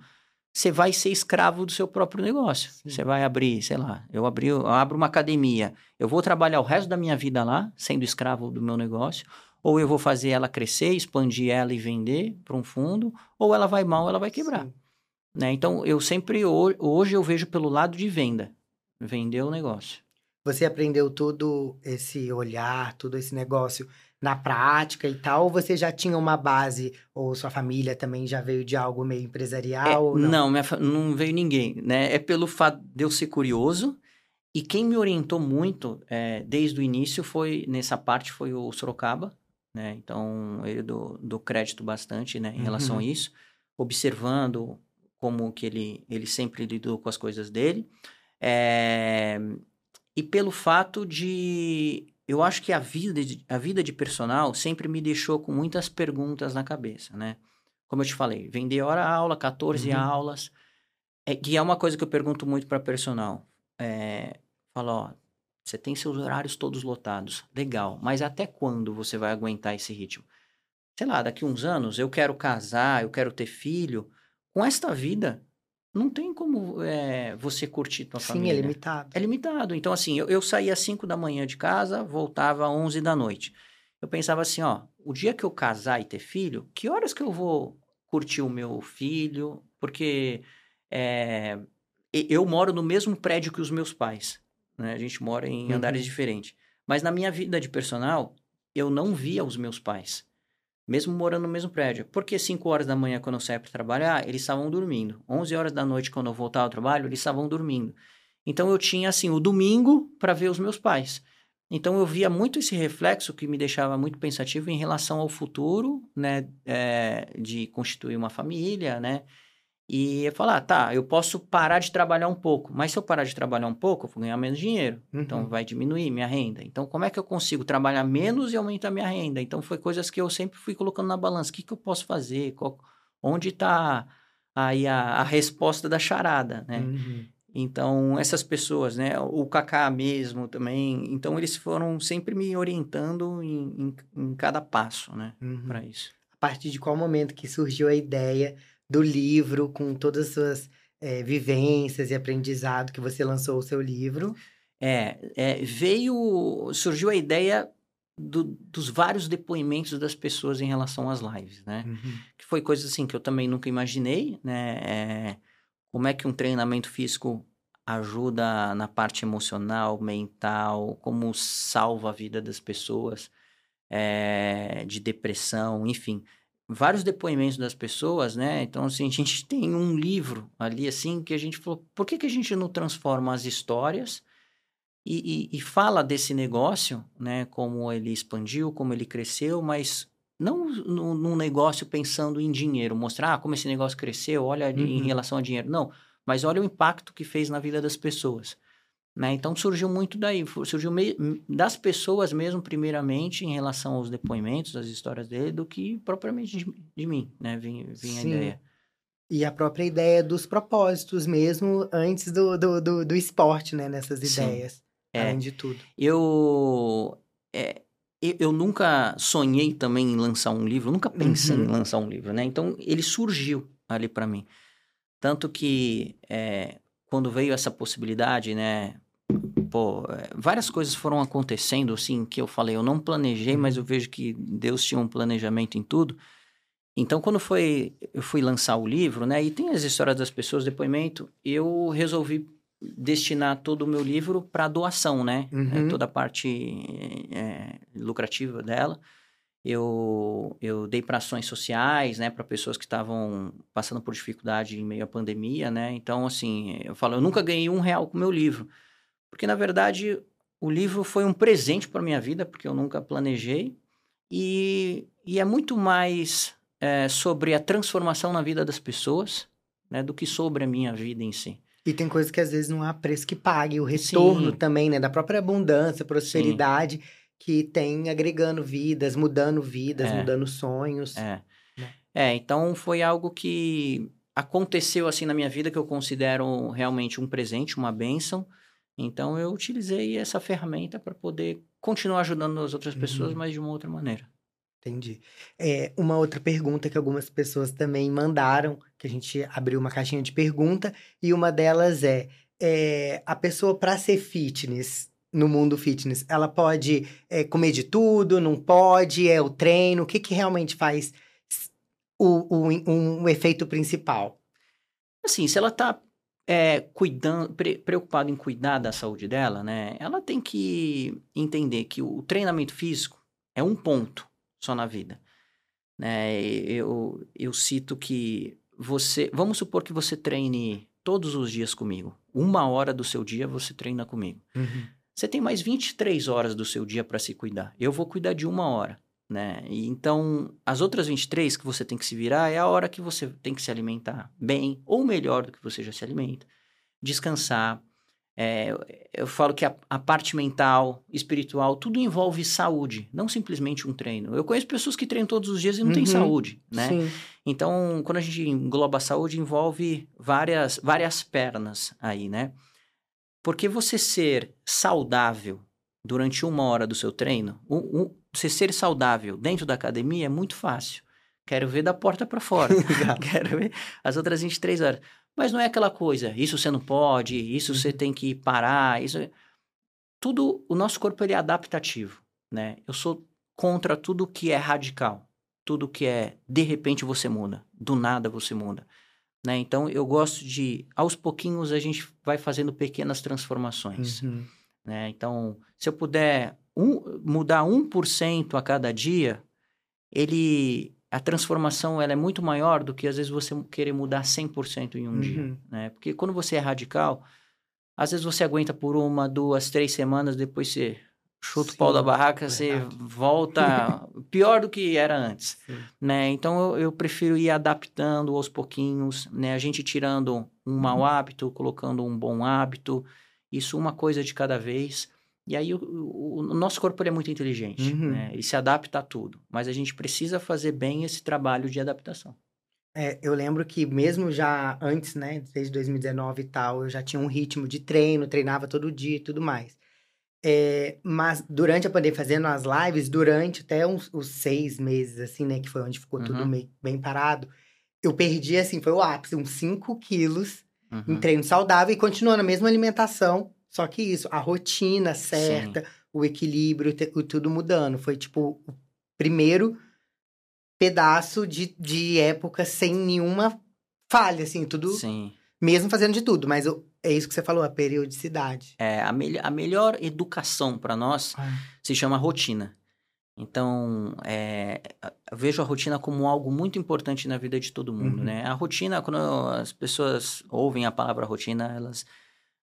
você vai ser escravo do seu próprio negócio. Sim. Você vai abrir, sei lá, eu, abri, eu abro uma academia. Eu vou trabalhar o resto da minha vida lá, sendo escravo do meu negócio. Ou eu vou fazer ela crescer, expandir ela e vender para um fundo, ou ela vai mal, ela vai quebrar. Né? Então, eu sempre, ho- hoje eu vejo pelo lado de venda. Vender o negócio. Você aprendeu todo esse olhar, todo esse negócio na prática e tal? Ou você já tinha uma base, ou sua família também já veio de algo meio É, empresarial? ou não? não, fa- não veio ninguém, né? É pelo fato de eu ser curioso. E quem me orientou muito é, desde o início foi, nessa parte, foi o Sorocaba, né? Então, ele do, do crédito bastante, né? Em relação a Uhum. isso. Observando como que ele, ele sempre lidou com as coisas dele. É, e pelo fato de... Eu acho que a vida, de, a vida de personal sempre me deixou com muitas perguntas na cabeça, né? Como eu te falei, vender hora-aula, 14 Uhum. aulas. É, que é uma coisa que eu pergunto muito para personal. É, falo, ó, você tem seus horários todos lotados. Legal, mas até quando você vai aguentar esse ritmo? Sei lá, daqui uns anos eu quero casar, eu quero ter filho. Com esta vida, não tem como é, você curtir tua Sim, família. é limitado. É limitado. Então, assim, eu, eu saía às 5 da manhã de casa, voltava às 11 da noite. Eu pensava assim, ó, o dia que eu casar e ter filho, que horas que eu vou curtir o meu filho? Porque é, eu moro no mesmo prédio que os meus pais, né? A gente mora em Uhum. andares diferentes. Mas na minha vida de personal, eu não via os meus pais. Mesmo morando no mesmo prédio. Porque 5 horas da manhã, quando eu saía para trabalhar, eles estavam dormindo. 11 horas da noite, quando eu voltava ao trabalho, eles estavam dormindo. Então eu tinha assim o domingo para ver os meus pais. Então eu via muito esse reflexo que me deixava muito pensativo em relação ao futuro, né, é, de constituir uma família, né? E eu falar, ah, tá, eu posso parar de trabalhar um pouco, mas se eu parar de trabalhar um pouco, eu vou ganhar menos dinheiro. Então Uhum. vai diminuir minha renda. Então como é que eu consigo trabalhar menos e aumentar minha renda? Então foi coisas que eu sempre fui colocando na balança. O que, que eu posso fazer? Qual- onde está aí a, a resposta da charada, né? Uhum. Então, essas pessoas, né? O Kaká mesmo também. Então, eles foram sempre me orientando em, em, em cada passo, né? Uhum. Para isso. A partir de qual momento que surgiu a ideia do livro, com todas as suas eh, vivências e aprendizado que você lançou o seu livro? É, é, veio, surgiu a ideia do, dos vários depoimentos das pessoas em relação às lives, né? Uhum. Que foi coisa assim que eu também nunca imaginei, né? É, como é que um treinamento físico ajuda na parte emocional, mental, como salva a vida das pessoas é, de depressão, enfim. Vários depoimentos das pessoas, né? Então, assim, a gente tem um livro ali, assim, que a gente falou, por que, que a gente não transforma as histórias e, e, e fala desse negócio, né? Como ele expandiu, como ele cresceu, mas não num, num negócio pensando em dinheiro, mostrar ah, como esse negócio cresceu, olha uhum. em relação a dinheiro. Não, mas olha o impacto que fez na vida das pessoas. Né? Então surgiu muito daí, surgiu das pessoas mesmo, primeiramente, em relação aos depoimentos, às histórias dele, do que propriamente de, de mim, né? Vinha a ideia. E a própria ideia dos propósitos mesmo, antes do, do, do, do esporte, né? Nessas Sim. ideias, é. além de tudo. Eu, é, eu nunca sonhei também em lançar um livro, nunca pensei uhum. em lançar um livro, né? Então, ele surgiu ali para mim. Tanto que é, quando veio essa possibilidade, né? Pô, é, várias coisas foram acontecendo, assim, que eu falei, eu não planejei, mas eu vejo que Deus tinha um planejamento em tudo. Então, quando foi, eu fui lançar o livro, né? E tem as histórias das pessoas, depoimento, eu resolvi destinar todo o meu livro para doação, né? É, uhum. É, toda a parte é, lucrativa dela eu, eu dei para ações sociais, né, para pessoas que estavam passando por dificuldade em meio à pandemia, né? Então, assim, eu falo, eu nunca ganhei um real com o meu livro, porque na verdade o livro foi um presente para minha vida, porque eu nunca planejei e, e é muito mais é, sobre a transformação na vida das pessoas, né, do que sobre a minha vida em si. E tem coisas que às vezes não há preço que pague, o retorno Sim. também, né, da própria abundância, prosperidade. Sim que tem agregando vidas, mudando vidas, é. mudando sonhos. É. Né? é, então foi algo que aconteceu assim na minha vida que eu considero realmente um presente, uma bênção. Então eu utilizei essa ferramenta para poder continuar ajudando as outras pessoas, uhum. mas de uma outra maneira. Entendi. É, uma outra pergunta que algumas pessoas também mandaram, que a gente abriu uma caixinha de pergunta, e uma delas é, é a pessoa para ser fitness no mundo fitness? Ela pode é, comer de tudo, não pode? É o treino? O que, que realmente faz o, o um, efeito principal? Assim, se ela está é, cuidando, pre, preocupada em cuidar da saúde dela, né? Ela tem que entender que o treinamento físico é um ponto só na vida. Né? Eu, eu cito que você... Vamos supor que você treine todos os dias comigo. Uma hora do seu dia você treina comigo. Uhum. Você tem mais 23 horas do seu dia para se cuidar. Eu vou cuidar de uma hora, né? E então, as outras 23 que você tem que se virar é a hora que você tem que se alimentar bem ou melhor do que você já se alimenta. Descansar. É, eu falo que a, a, parte mental, espiritual, tudo envolve saúde, não simplesmente um treino. Eu conheço pessoas que treinam todos os dias e não uhum, têm saúde, né? Sim. Então, quando a gente engloba a saúde, envolve várias, várias pernas aí, né? Porque você ser saudável durante uma hora do seu treino, um, um, você ser saudável dentro da academia é muito fácil. Quero ver da porta para fora. Quero ver as outras 23 horas. Mas não é aquela coisa, isso você não pode, isso você uhum. tem que parar, isso... Tudo, o nosso corpo ele é adaptativo, né? Eu sou contra tudo que é radical. Tudo que é, de repente você muda, do nada você muda. Né? Então, eu gosto de, aos pouquinhos, a gente vai fazendo pequenas transformações. Uhum. Né? Então, se eu puder um, mudar 1% a cada dia, ele a transformação ela é muito maior do que às vezes você querer mudar 100% em um uhum. dia. Né? Porque quando você é radical, às vezes você aguenta por uma, duas, três semanas, depois você chuta Sim, o pau da barraca, você volta pior do que era antes, né? Então eu, eu, prefiro ir adaptando aos pouquinhos, né? A gente tirando um mau uhum. hábito, colocando um bom hábito, isso uma coisa de cada vez. E aí o, o, o nosso corpo é muito inteligente, uhum. né? Ele se adapta a tudo, mas a gente precisa fazer bem esse trabalho de adaptação. É, eu lembro que mesmo já antes, né, desde 2019 e tal, eu já tinha um ritmo de treino, treinava todo dia e tudo mais. É, mas durante a pandemia, fazendo as lives, durante até uns, os seis meses, assim, né? Que foi onde ficou uhum. tudo meio, bem parado. Eu perdi, assim, foi o ápice, uns 5 quilos uhum. em treino saudável e continuando a mesma alimentação, Só que isso, a rotina certa, o equilíbrio, o tudo mudando. Foi tipo o primeiro pedaço de, de época sem nenhuma falha, assim, tudo. Sim. Mesmo fazendo de tudo, mas eu- é isso que você falou, a periodicidade. É, a, melho- a melhor educação para nós se chama rotina. Então, é, vejo a rotina como algo muito importante na vida de todo mundo, Uhum. né? A rotina, quando as pessoas ouvem a palavra rotina, elas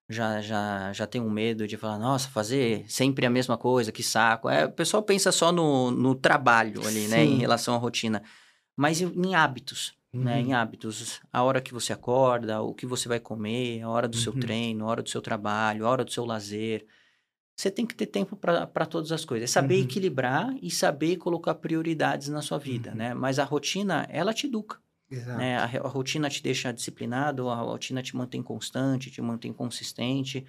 já, já, já têm um medo de falar, nossa, fazer sempre a mesma coisa, que saco. É, o pessoal pensa só no, no trabalho ali, né? Em Sim. relação à rotina. Mas em, em hábitos, né? Uhum. Em hábitos. A hora que você acorda, o que você vai comer, a hora do seu Uhum. treino, a hora do seu trabalho, a hora do seu lazer. Você tem que ter tempo para todas as coisas. É saber Uhum. equilibrar e saber colocar prioridades na sua vida, Uhum. né? Mas a rotina, ela te educa, né? A, a rotina te deixa disciplinado, a rotina te mantém constante, te mantém consistente.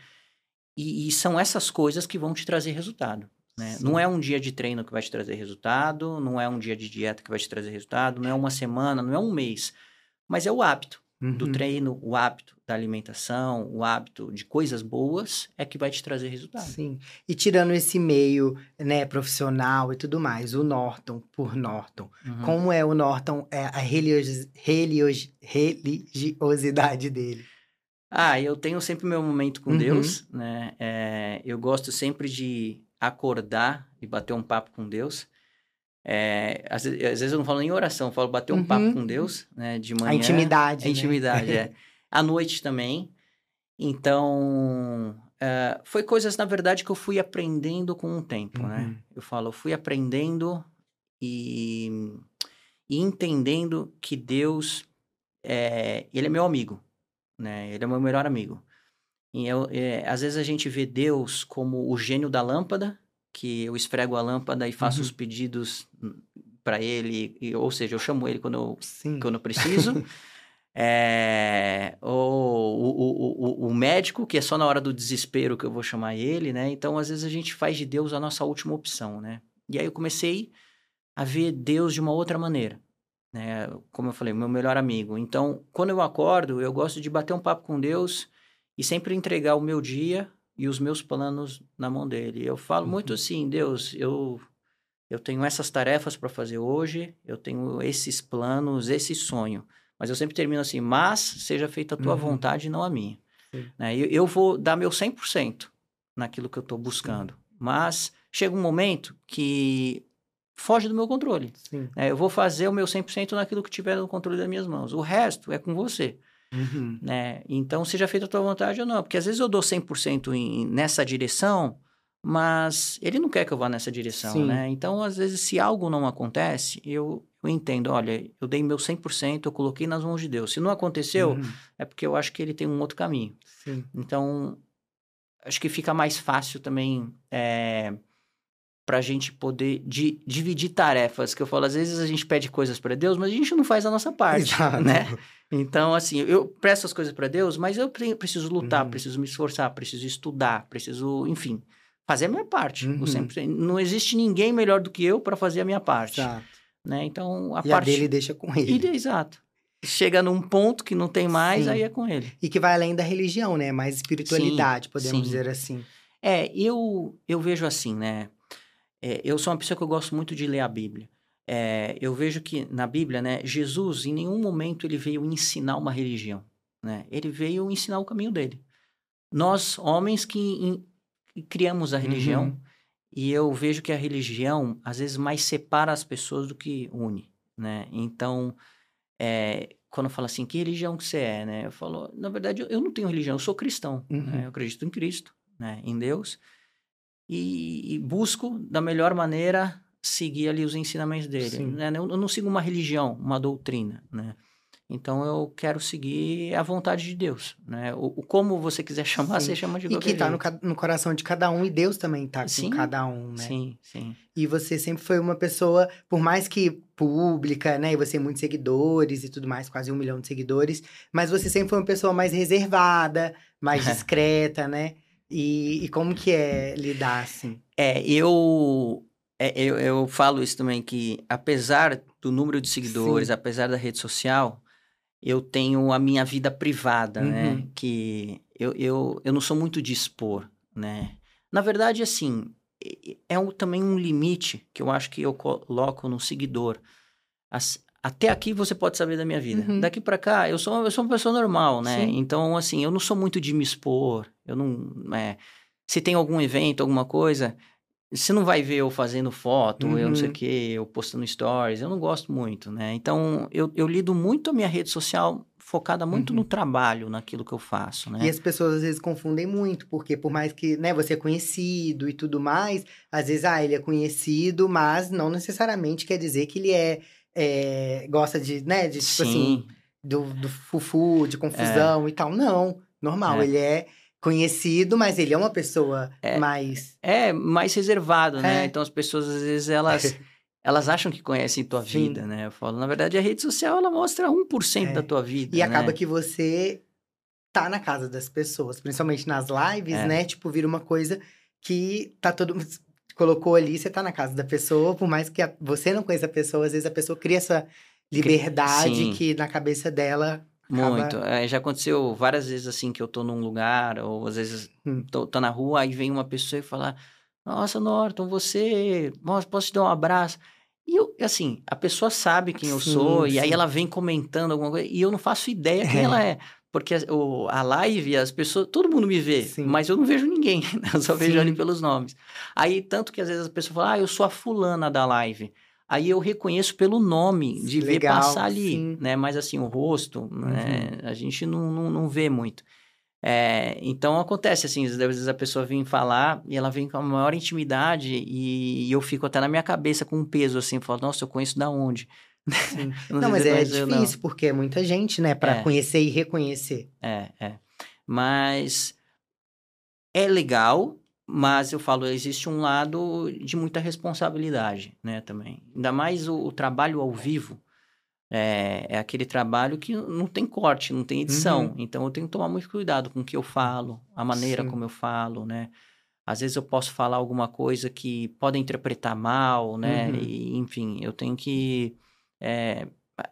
E, e são essas coisas que vão te trazer resultado. Né? Não é um dia de treino que vai te trazer resultado, não é um dia de dieta que vai te trazer resultado, não é uma semana, não é um mês. Mas é o hábito do Uhum. treino, o hábito da alimentação, o hábito de coisas boas é que vai te trazer resultado. Sim. E tirando esse meio, né, profissional e tudo mais, o Norton, por Norton. Uhum. Como é o Norton, é a religios- religios- religiosidade dele? Ah, eu tenho sempre meu momento com Uhum. Deus, né? É, eu gosto sempre de acordar e bater um papo com Deus. É, às, às vezes eu não falo nem oração, eu falo bater um Uhum. papo com Deus, né? De manhã. a intimidade. A né? intimidade, é. À noite também. Então, é, foi coisas, na verdade, que eu fui aprendendo com o tempo, né? Uhum. Eu falo, eu fui aprendendo e, e entendendo que Deus, é, ele é meu amigo, né? Ele é meu melhor amigo. E eu, é, às vezes a gente vê Deus como o gênio da lâmpada, que eu esfrego a lâmpada e faço Uhum. os pedidos para ele, e- ou seja, eu chamo ele quando eu Sim. quando eu preciso. É, ou o, o, o, o médico, que é só na hora do desespero que eu vou chamar ele, né? Então, às vezes, a gente faz de Deus a nossa última opção, né? E aí eu comecei a ver Deus de uma outra maneira, né? Como eu falei, meu melhor amigo. Então, quando eu acordo, eu gosto de bater um papo com Deus e sempre entregar o meu dia e os meus planos na mão dele. Eu falo muito Uhum. assim, Deus, eu eu tenho essas tarefas para fazer hoje, eu tenho esses planos, esse sonho. Mas eu sempre termino assim, mas seja feita a tua Uhum. vontade e não a minha. Né? Eu, eu vou dar meu 100% naquilo que eu estou buscando. Mas chega um momento que foge do meu controle. Né? Eu vou fazer o meu 100% naquilo que tiver no controle das minhas mãos. O resto é com você. Uhum. Né? Então, seja feita a tua vontade ou não. Porque às vezes eu dou 100% em, nessa direção, mas ele não quer que eu vá nessa direção, Sim. né? Então, às vezes, se algo não acontece, eu, eu entendo, olha, eu dei meu 100%, eu coloquei nas mãos de Deus. Se não aconteceu, Uhum. é porque eu acho que ele tem um outro caminho. Sim. Então, acho que fica mais fácil também é, para a gente poder di- dividir tarefas. Que eu falo, às vezes a gente pede coisas para Deus, mas a gente não faz a nossa parte, Exato. né? Então, assim, eu presto as coisas para Deus, mas eu pre- preciso lutar, Uhum. preciso me esforçar, preciso estudar, preciso, enfim, fazer a minha parte. Uhum. 100%. Não existe ninguém melhor do que eu para fazer a minha parte, Exato. né? Então, a E parte a dele deixa com ele. E de- exato. Chega num ponto que não tem mais, Sim. aí é com ele. E que vai além da religião, né? Mais espiritualidade, podemos sim. dizer assim. É, eu, eu vejo assim, né? É, eu sou uma pessoa que eu gosto muito de ler a Bíblia. É, eu vejo que na Bíblia, né, Jesus em nenhum momento ele veio ensinar uma religião, né? Ele veio ensinar o caminho dele. Nós, homens que criamos a religião, Uhum. e eu vejo que a religião às vezes mais separa as pessoas do que une, né? Então, é, quando fala assim, que religião que você é, né? Eu falo, na verdade, eu- eu não tenho religião, eu sou cristão, Uhum. né? Eu acredito em Cristo, né? Em Deus, e, e busco da melhor maneira seguir ali os ensinamentos dele, né? Eu, eu não sigo uma religião, uma doutrina, né? Então eu quero seguir a vontade de Deus, né? O, o como você quiser chamar, Sim. você chama de E qualquer que tá no, no coração de cada um, e Deus também tá com cada um, né? Sim, sim. E você sempre foi uma pessoa, por mais que pública, né? E você tem muitos seguidores e tudo mais, quase um milhão de seguidores. Mas você sempre foi uma pessoa mais reservada, mais discreta, né? E, e como que é lidar assim? É, eu, é, eu, eu falo isso também, que apesar do número de seguidores, Sim. apesar da rede social, eu tenho a minha vida privada, né? Uhum. Que eu, eu, eu não sou muito de expor, né? Na verdade, assim, é um, também um limite que eu acho que eu coloco no seguidor. As, até aqui você pode saber da minha vida. Uhum. Daqui para cá, eu sou, eu sou uma pessoa normal, né? Sim. Então, assim, eu não sou muito de me expor. Eu não. É, se tem algum evento, alguma coisa, você não vai ver eu fazendo foto, eu não sei o Uhum. quê, eu postando stories. Eu não gosto muito, né? Então, eu, eu lido muito a minha rede social focada muito Uhum. no trabalho, naquilo que eu faço, né? E as pessoas às vezes confundem muito, porque por mais que, né, você é conhecido e tudo mais, às vezes, ah, ele é conhecido, mas não necessariamente quer dizer que ele é, é, gosta de, né, de, tipo assim, Sim, do, do fufu, de confusão e tal. Não, normal, É. ele é conhecido, mas ele é uma pessoa É. mais... é mais reservado, né? É. Então, as pessoas, às vezes, elas... Elas acham que conhecem tua Sim. vida, né? Eu falo, na verdade, a rede social, ela mostra 1% É. da tua vida, E né? acaba que você tá na casa das pessoas, principalmente nas lives, É. né? Tipo, vira uma coisa que tá todo mundo colocou ali, você tá na casa da pessoa, por mais que a- você não conheça a pessoa, às vezes a pessoa cria essa liberdade Sim. que na cabeça dela acaba- Muito. É, já aconteceu várias vezes assim que eu tô num lugar, ou às vezes Hum. tô, tô na rua, aí vem uma pessoa e fala: Nossa, Norton, você. Nossa, posso te dar um abraço? E eu, assim, a pessoa sabe quem eu Sim, sou, e aí sim. ela vem comentando alguma coisa, e eu não faço ideia quem É. ela é. Porque a, o- a live, as pessoas, todo mundo me vê, Sim. mas eu não vejo ninguém, né? eu só vejo Sim. ali pelos nomes. Aí, tanto que às vezes a pessoa fala, ah, eu sou a fulana da live. Aí eu reconheço pelo nome, de ver Legal, passar ali, sim. Uhum. né? Mas assim, o rosto, né? A gente não, não, não vê muito. É, então acontece assim, às vezes a pessoa vem falar e ela vem com a maior intimidade e, e eu fico até na minha cabeça com um peso assim, falo, nossa, eu conheço da onde? Sim. Eu Não, mas é ou não. difícil, porque é muita gente, né, Pra É. conhecer e reconhecer. É, é. Mas é legal, mas eu falo, existe um lado de muita responsabilidade, né, também. Ainda mais o, o trabalho ao vivo. É, é aquele trabalho que não tem corte, não tem edição. Uhum. Então eu tenho que tomar muito cuidado com o que eu falo, a maneira Sim. como eu falo, né? Às vezes eu posso falar alguma coisa que podem interpretar mal, né? Uhum. E, enfim, eu tenho que. É,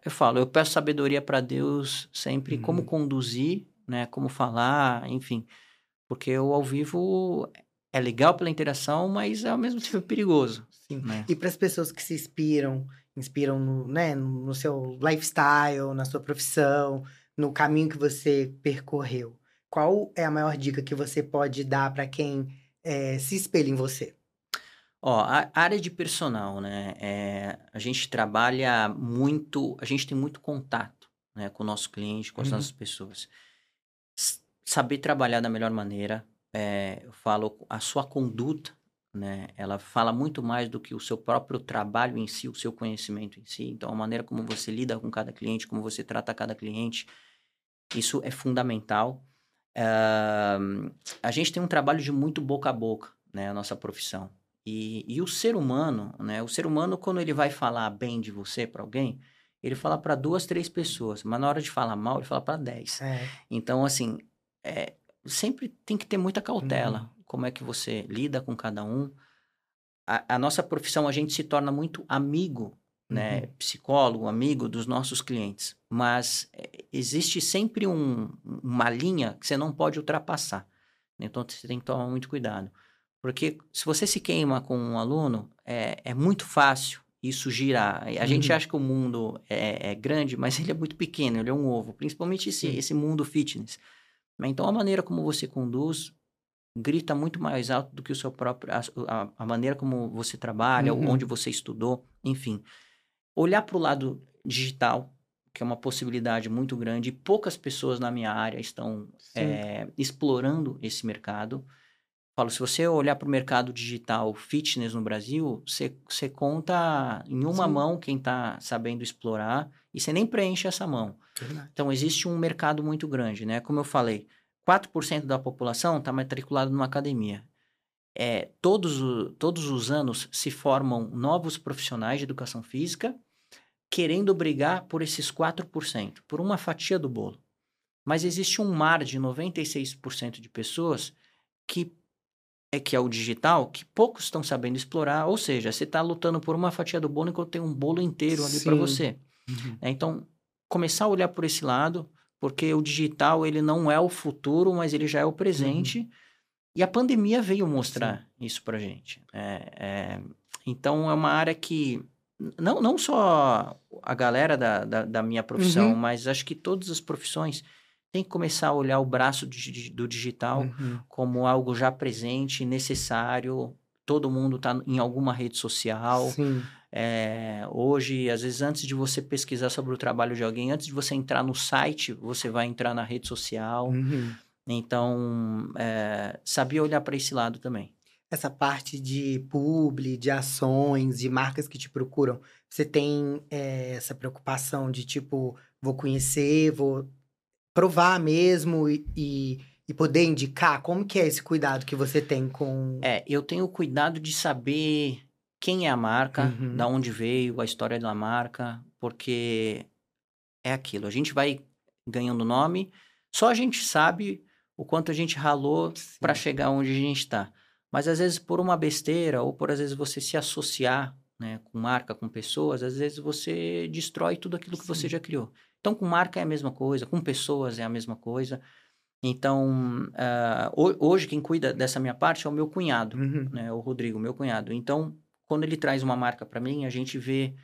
eu falo, eu peço sabedoria para Deus sempre como Uhum. conduzir, né? Como falar, enfim. Porque o ao vivo é legal pela interação, mas é ao mesmo tempo perigoso, Sim. né? E para as pessoas que se inspiram, inspiram no, né, no seu lifestyle, na sua profissão, no caminho que você percorreu, qual é a maior dica que você pode dar para quem eh, se espelha em você? Ó, a área de personal, né? é, a gente trabalha muito, a gente tem muito contato, né, com o nosso cliente, com as Uhum. nossas pessoas. S- Saber trabalhar da melhor maneira, é, eu falo, a sua conduta, né? Ela fala muito mais do que o seu próprio trabalho em si, o seu conhecimento em si. Então, a maneira como você lida com cada cliente, como você trata cada cliente, isso é fundamental. Ah, a gente tem um trabalho de muito boca a boca, né? A nossa profissão. E, e o ser humano, né? O ser humano, quando ele vai falar bem de você para alguém, ele fala para duas, três pessoas. Mas na hora de falar mal, ele fala para dez. É, Então, assim, é, sempre tem que ter muita cautela. Uhum. Como é que você lida com cada um. A, a nossa profissão, a gente se torna muito amigo, né? Uhum. Psicólogo, amigo dos nossos clientes. Mas é, existe sempre um- uma linha que você não pode ultrapassar. Então, você tem que tomar muito cuidado. Porque se você se queima com um aluno, é, é muito fácil isso girar. A gente Uhum. acha que o mundo é, é grande, mas ele é muito pequeno, ele é um ovo. Principalmente esse, esse mundo fitness. Então, a maneira como você conduz grita muito mais alto do que o seu próprio... A, a- maneira como você trabalha, Uhum. onde você estudou, enfim. Olhar para o lado digital, que é uma possibilidade muito grande. e Poucas pessoas na minha área estão é, explorando esse mercado. Falo, se você olhar para o mercado digital fitness no Brasil, você, você conta em uma Sim. mão quem está sabendo explorar e você nem preenche essa mão. Verdade. Então, existe um mercado muito grande, né? Como eu falei, 4% da população está matriculado numa academia. É, todos, todos os anos se formam novos profissionais de educação física querendo brigar por esses 4%, por uma fatia do bolo. Mas existe um mar de 96% de pessoas que é que é o digital, que poucos estão sabendo explorar, ou seja, você está lutando por uma fatia do bolo enquanto tem um bolo inteiro ali para você. Uhum. né? Então, começar a olhar por esse lado, porque o digital ele não é o futuro, mas ele já é o presente. Uhum. E a pandemia veio mostrar Sim. isso para gente. É, é, então é uma área que não, não só a galera da, da, da minha profissão, uhum. mas acho que todas as profissões têm que começar a olhar o braço do digital uhum. como algo já presente, necessário. Todo mundo está em alguma rede social. É, hoje, às vezes, antes de você pesquisar sobre o trabalho de alguém, antes de você entrar no site, você vai entrar na rede social. Uhum. Então, é, sabia olhar para esse lado também essa parte de publi, de ações, de marcas que te procuram, você tem é, essa preocupação de tipo, vou conhecer, vou provar mesmo e, e, poder indicar? Como que é esse cuidado que você tem com... É, eu tenho cuidado de saber quem é a marca, uhum. da onde veio, a história da marca, porque é aquilo, a gente vai ganhando nome, só a gente sabe o quanto a gente ralou para chegar onde a gente está. Mas às vezes por uma besteira ou por às vezes você se associar né, com marca, com pessoas, às vezes você destrói tudo aquilo que Sim. você já criou. Então com marca é a mesma coisa, com pessoas é a mesma coisa. Então, uh, hoje quem cuida dessa minha parte é o meu cunhado, uhum. né, o Rodrigo, meu cunhado. Então, quando ele traz uma marca para mim, a gente vê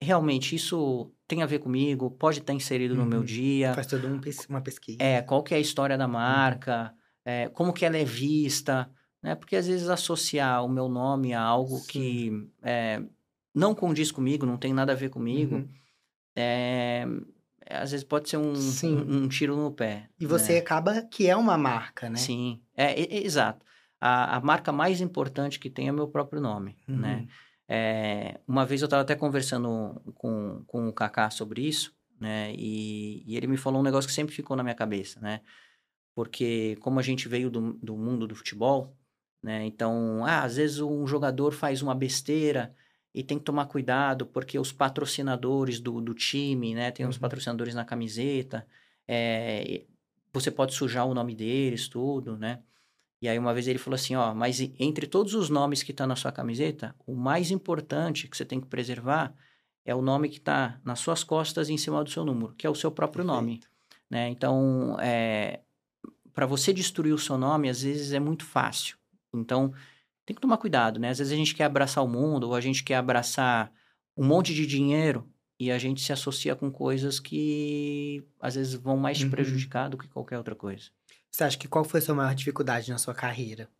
realmente isso tem a ver comigo, pode estar inserido uhum. no meu uhum. dia. Faz toda uma pesquisa. É, qual que é a história da uhum. marca, uhum. é, como que ela é vista né? Porque às vezes associar o meu nome a algo Sim. que é, não condiz comigo, não tem nada a ver comigo, uhum. é, às vezes pode ser um, um, um, tiro no pé. E você né? acaba que é uma marca, né? Sim, é, é, é exato. A, a, marca mais importante que tem é meu próprio nome, uhum. né? É, uma vez eu estava até conversando com, com o Kaká sobre isso, né? E, e, ele me falou um negócio que sempre ficou na minha cabeça, né? Porque como a gente veio do, do mundo do futebol, né? Então, ah, às vezes um jogador faz uma besteira e tem que tomar cuidado porque os patrocinadores do, do time, né? Tem uhum. os patrocinadores na camiseta, é, você pode sujar o nome deles, tudo, né? E aí uma vez ele falou assim, ó, mas entre todos os nomes que estão tá na sua camiseta, o mais importante que você tem que preservar é o nome que está nas suas costas e em cima do seu número, que é o seu próprio Perfeito. nome, né? Então, é, para você destruir o seu nome, às vezes é muito fácil. Então, tem que tomar cuidado, né? Às vezes a gente quer abraçar o mundo, ou a gente quer abraçar um monte de dinheiro e a gente se associa com coisas que às vezes vão mais te uhum. prejudicar do que qualquer outra coisa. Você acha que qual foi a sua maior dificuldade na sua carreira?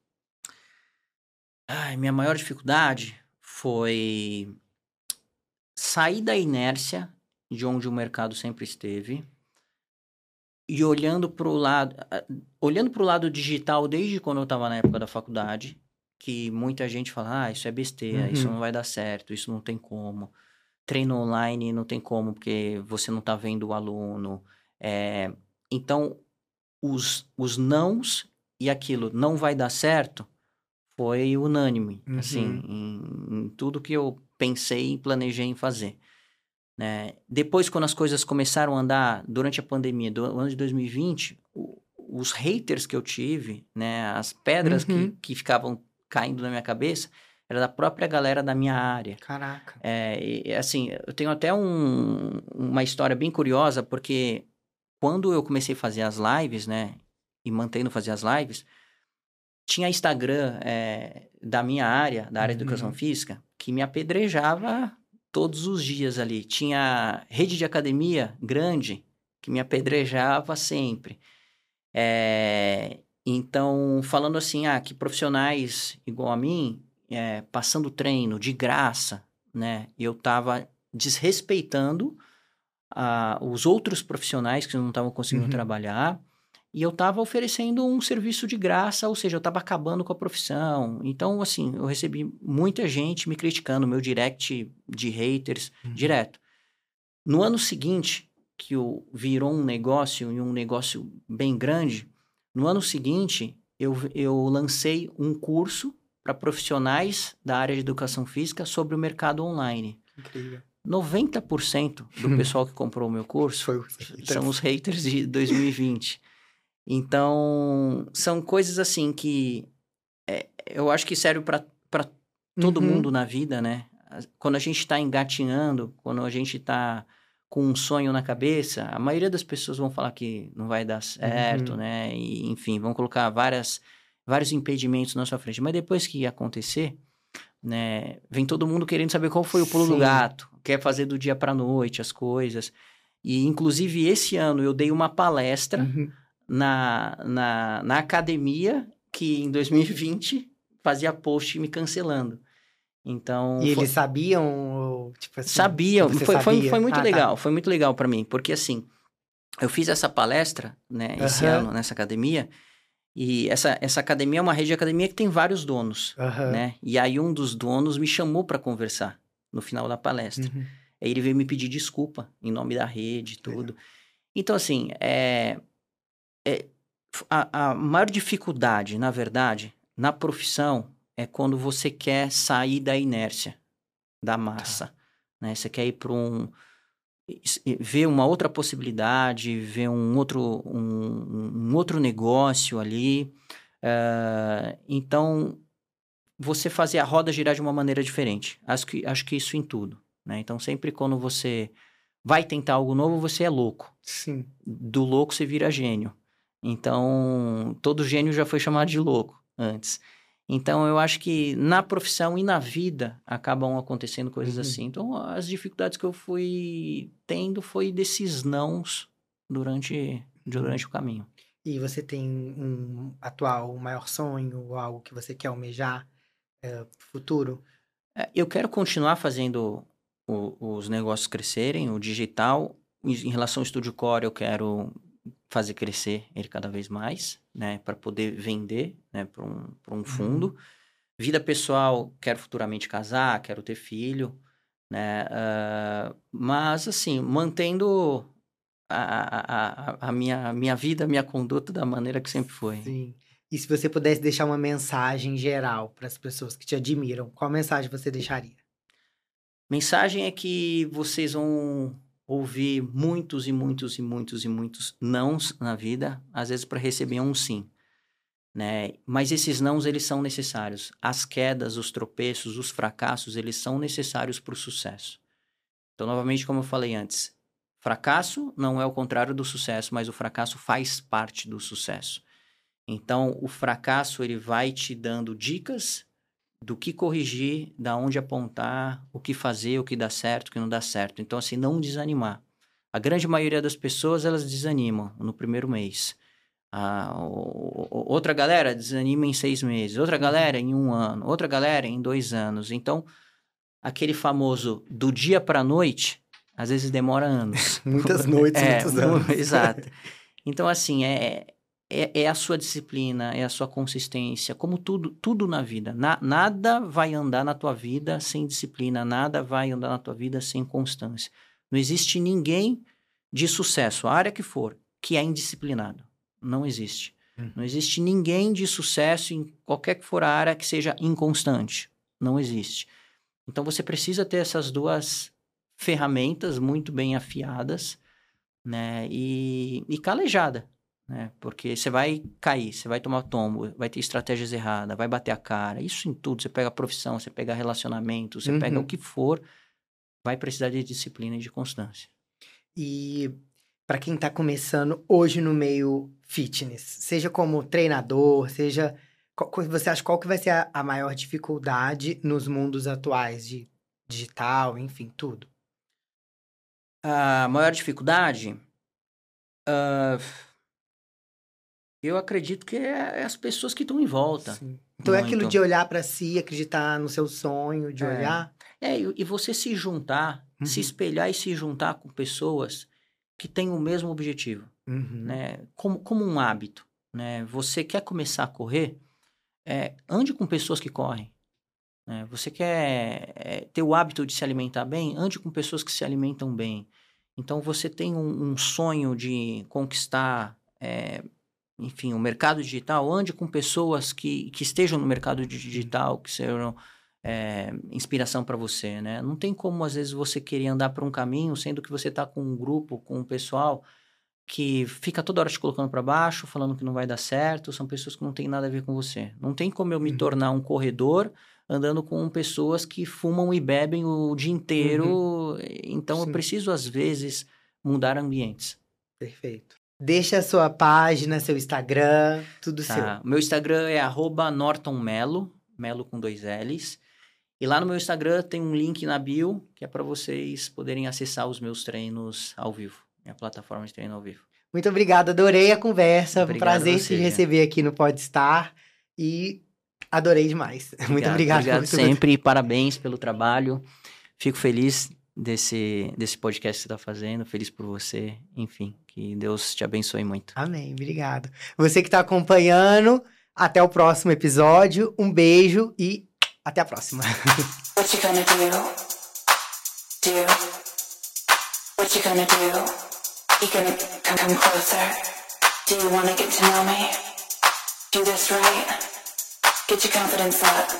Ai, minha maior dificuldade foi sair da inércia de onde o mercado sempre esteve e olhando para o lado, olhando para o lado digital desde quando eu estava na época da faculdade, que muita gente fala, ah, isso é besteira, uhum. isso não vai dar certo, isso não tem como. Treino online não tem como, porque você não está vendo o aluno. É... Então, os, os nãos e aquilo não vai dar certo foi unânime, assim, uhum. assim, em, em tudo que eu pensei e planejei em fazer. Né? Depois, quando as coisas começaram a andar durante a pandemia do ano de 2020, o, os haters que eu tive, né, as pedras uhum. que, que ficavam caindo na minha cabeça, era da própria galera da minha área. Caraca. É, e, assim, eu tenho até um, uma história bem curiosa, porque quando eu comecei a fazer as lives, né, e mantendo fazer as lives, tinha Instagram é, da minha área, da área de educação uhum. física, que me apedrejava todos os dias ali. Tinha rede de academia grande que me apedrejava sempre. É, então, falando assim, ah, que profissionais igual a mim, é, passando treino de graça, né? Eu estava desrespeitando ah, os outros profissionais que não estavam conseguindo uhum. trabalhar e eu estava oferecendo um serviço de graça, ou seja, eu estava acabando com a profissão. Então, assim, eu recebi muita gente me criticando, meu direct de haters uhum. direto. No ano seguinte, que o, virou um negócio e um negócio bem grande, no ano seguinte, eu, eu lancei um curso para profissionais da área de educação física sobre o mercado online. Incrível. 90% do pessoal que comprou o meu curso são os haters de 2020. Então, são coisas assim que é, eu acho que serve para todo uhum. mundo na vida, né? Quando a gente está engatinhando, quando a gente está com um sonho na cabeça, a maioria das pessoas vão falar que não vai dar certo, Uhum. né? E, enfim, vão colocar várias, vários impedimentos na sua frente. Mas depois que acontecer, né? Vem todo mundo querendo saber qual foi o pulo do Sim. gato, quer fazer do dia para noite as coisas. E, inclusive, esse ano eu dei uma palestra Uhum. na, na, na academia que em 2020 fazia post me cancelando. Então, E foi- eles sabiam, tipo assim... sabiam, você foi, foi, sabia? foi muito Ah, tá. legal, foi muito legal para mim, porque assim, eu fiz essa palestra, né, esse ano nessa academia, e essa, essa academia é uma rede de academia que tem vários donos, né? E aí um dos donos me chamou para conversar no final da palestra. Uhum. Aí ele veio me pedir desculpa em nome da rede e tudo. Então, assim, é, é- a, a maior dificuldade, na verdade, na profissão é quando você quer sair da inércia, da massa. Né? Você quer ir para um. ver uma outra possibilidade, ver um outro, um, um outro negócio ali. Eh, então, você fazer a roda girar de uma maneira diferente. Acho que, acho que isso em tudo. Né? Então, sempre quando você vai tentar algo novo, você é louco. Sim. Do louco você vira gênio. Então, todo gênio já foi chamado de louco antes. Então, eu acho que na profissão e na vida acabam acontecendo coisas Uhum. assim. Então, as dificuldades que eu fui tendo foi desses nãos durante, durante o caminho. E você tem um atual, maior sonho, ou algo que você quer almejar é, pro futuro? É, Eu quero continuar fazendo o- os negócios crescerem, o digital. Em em relação ao Estúdio Core, eu quero fazer crescer ele cada vez mais, né? Para poder vender, né? Para um, pra um fundo. Vida pessoal, quero futuramente casar, quero ter filho, né? ah, mas, assim, mantendo a, a, a, a minha, a minha vida, a minha conduta da maneira que sempre foi. Sim. E se você pudesse deixar uma mensagem geral para as pessoas que te admiram, qual mensagem você deixaria? Mensagem é que vocês vão ouvir muitos e muitos e muitos e muitos nãos na vida, às vezes para receber um sim, né? Mas esses nãos eles são necessários. As quedas, os tropeços, os fracassos, eles são necessários para o sucesso. Então, novamente, como eu falei antes, fracasso não é o contrário do sucesso, mas o fracasso faz parte do sucesso. Então, o fracasso ele vai te dando dicas do que corrigir, da onde apontar, o que fazer, o que dá certo, o que não dá certo. Então, assim, não desanimar. A grande maioria das pessoas, elas desanimam no primeiro mês. A o- o- outra galera desanima em seis meses, outra galera em um ano, outra galera em dois anos. Então, aquele famoso do dia para a noite, às vezes demora anos. Muitas noites, É, muitos mu- anos. Exato. Então, assim, é, é, é a sua disciplina, é a sua consistência, como tudo, tudo na vida. Na- nada vai andar na tua vida sem disciplina, nada vai andar na tua vida sem constância. Não existe ninguém de sucesso, a área que for, que é indisciplinado. Não existe. Uhum. Não existe ninguém de sucesso em qualquer que for a área que seja inconstante. Não existe. Então você precisa ter essas duas ferramentas muito bem afiadas, né? E, e calejada, né? Porque você vai cair, você vai tomar tombo, vai ter estratégias erradas, vai bater a cara. Isso em tudo. Você pega a profissão, você pega relacionamento, você pega Uhum. o que for, vai precisar de disciplina e de constância. E para quem tá começando hoje no meio fitness, seja como treinador, seja você acha qual que vai ser a, a maior dificuldade nos mundos atuais de digital, enfim, tudo? A maior dificuldade, ah, eu acredito que é, é as pessoas que estão em volta. Sim. Então é aquilo Muito. de olhar para si, acreditar no seu sonho, de É. olhar. É, e, você se juntar, se Uhum. espelhar e se juntar com pessoas que têm o mesmo objetivo, Uhum. né? Como, como um hábito, né? Você quer começar a correr, é, ande com pessoas que correm. né? Você quer é, ter o hábito de se alimentar bem, ande com pessoas que se alimentam bem. Então, você tem um, um sonho de conquistar, é, enfim, o mercado digital, ande com pessoas que, que estejam no mercado di- digital, que sejam é, inspiração para você, né? Não tem como, às vezes, você querer andar por um caminho, sendo que você está com um grupo, com um pessoal que fica toda hora te colocando para baixo, falando que não vai dar certo, são pessoas que não têm nada a ver com você. Não tem como eu me Uhum. tornar um corredor andando com pessoas que fumam e bebem o dia inteiro. Então, eu Sim. preciso, às vezes, mudar ambientes. Perfeito. Deixa a sua página, seu Instagram, tudo Tá? Meu Instagram é arroba nortonmelo, melo com dois L's. E lá no meu Instagram tem um link na bio, que é para vocês poderem acessar os meus treinos ao vivo. Minha plataforma de treino ao vivo. Muito obrigado, adorei a conversa. Obrigado um prazer a te você, receber aqui no Podstar e adorei demais. Muito obrigado. Obrigado tudo. sempre e parabéns pelo trabalho. Fico feliz desse, desse podcast que você está fazendo, feliz por você. Enfim, que Deus te abençoe muito. Amém, obrigado. Você que está acompanhando, até o próximo episódio. Um beijo e até a próxima. What you gonna do? Do? What you gonna do? You gonna come, come closer? Do you wanna get to know me? Do this right. Get your confidence up.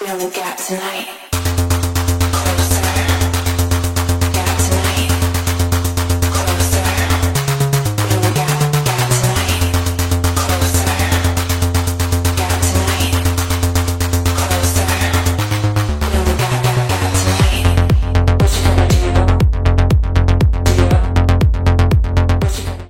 We only got tonight.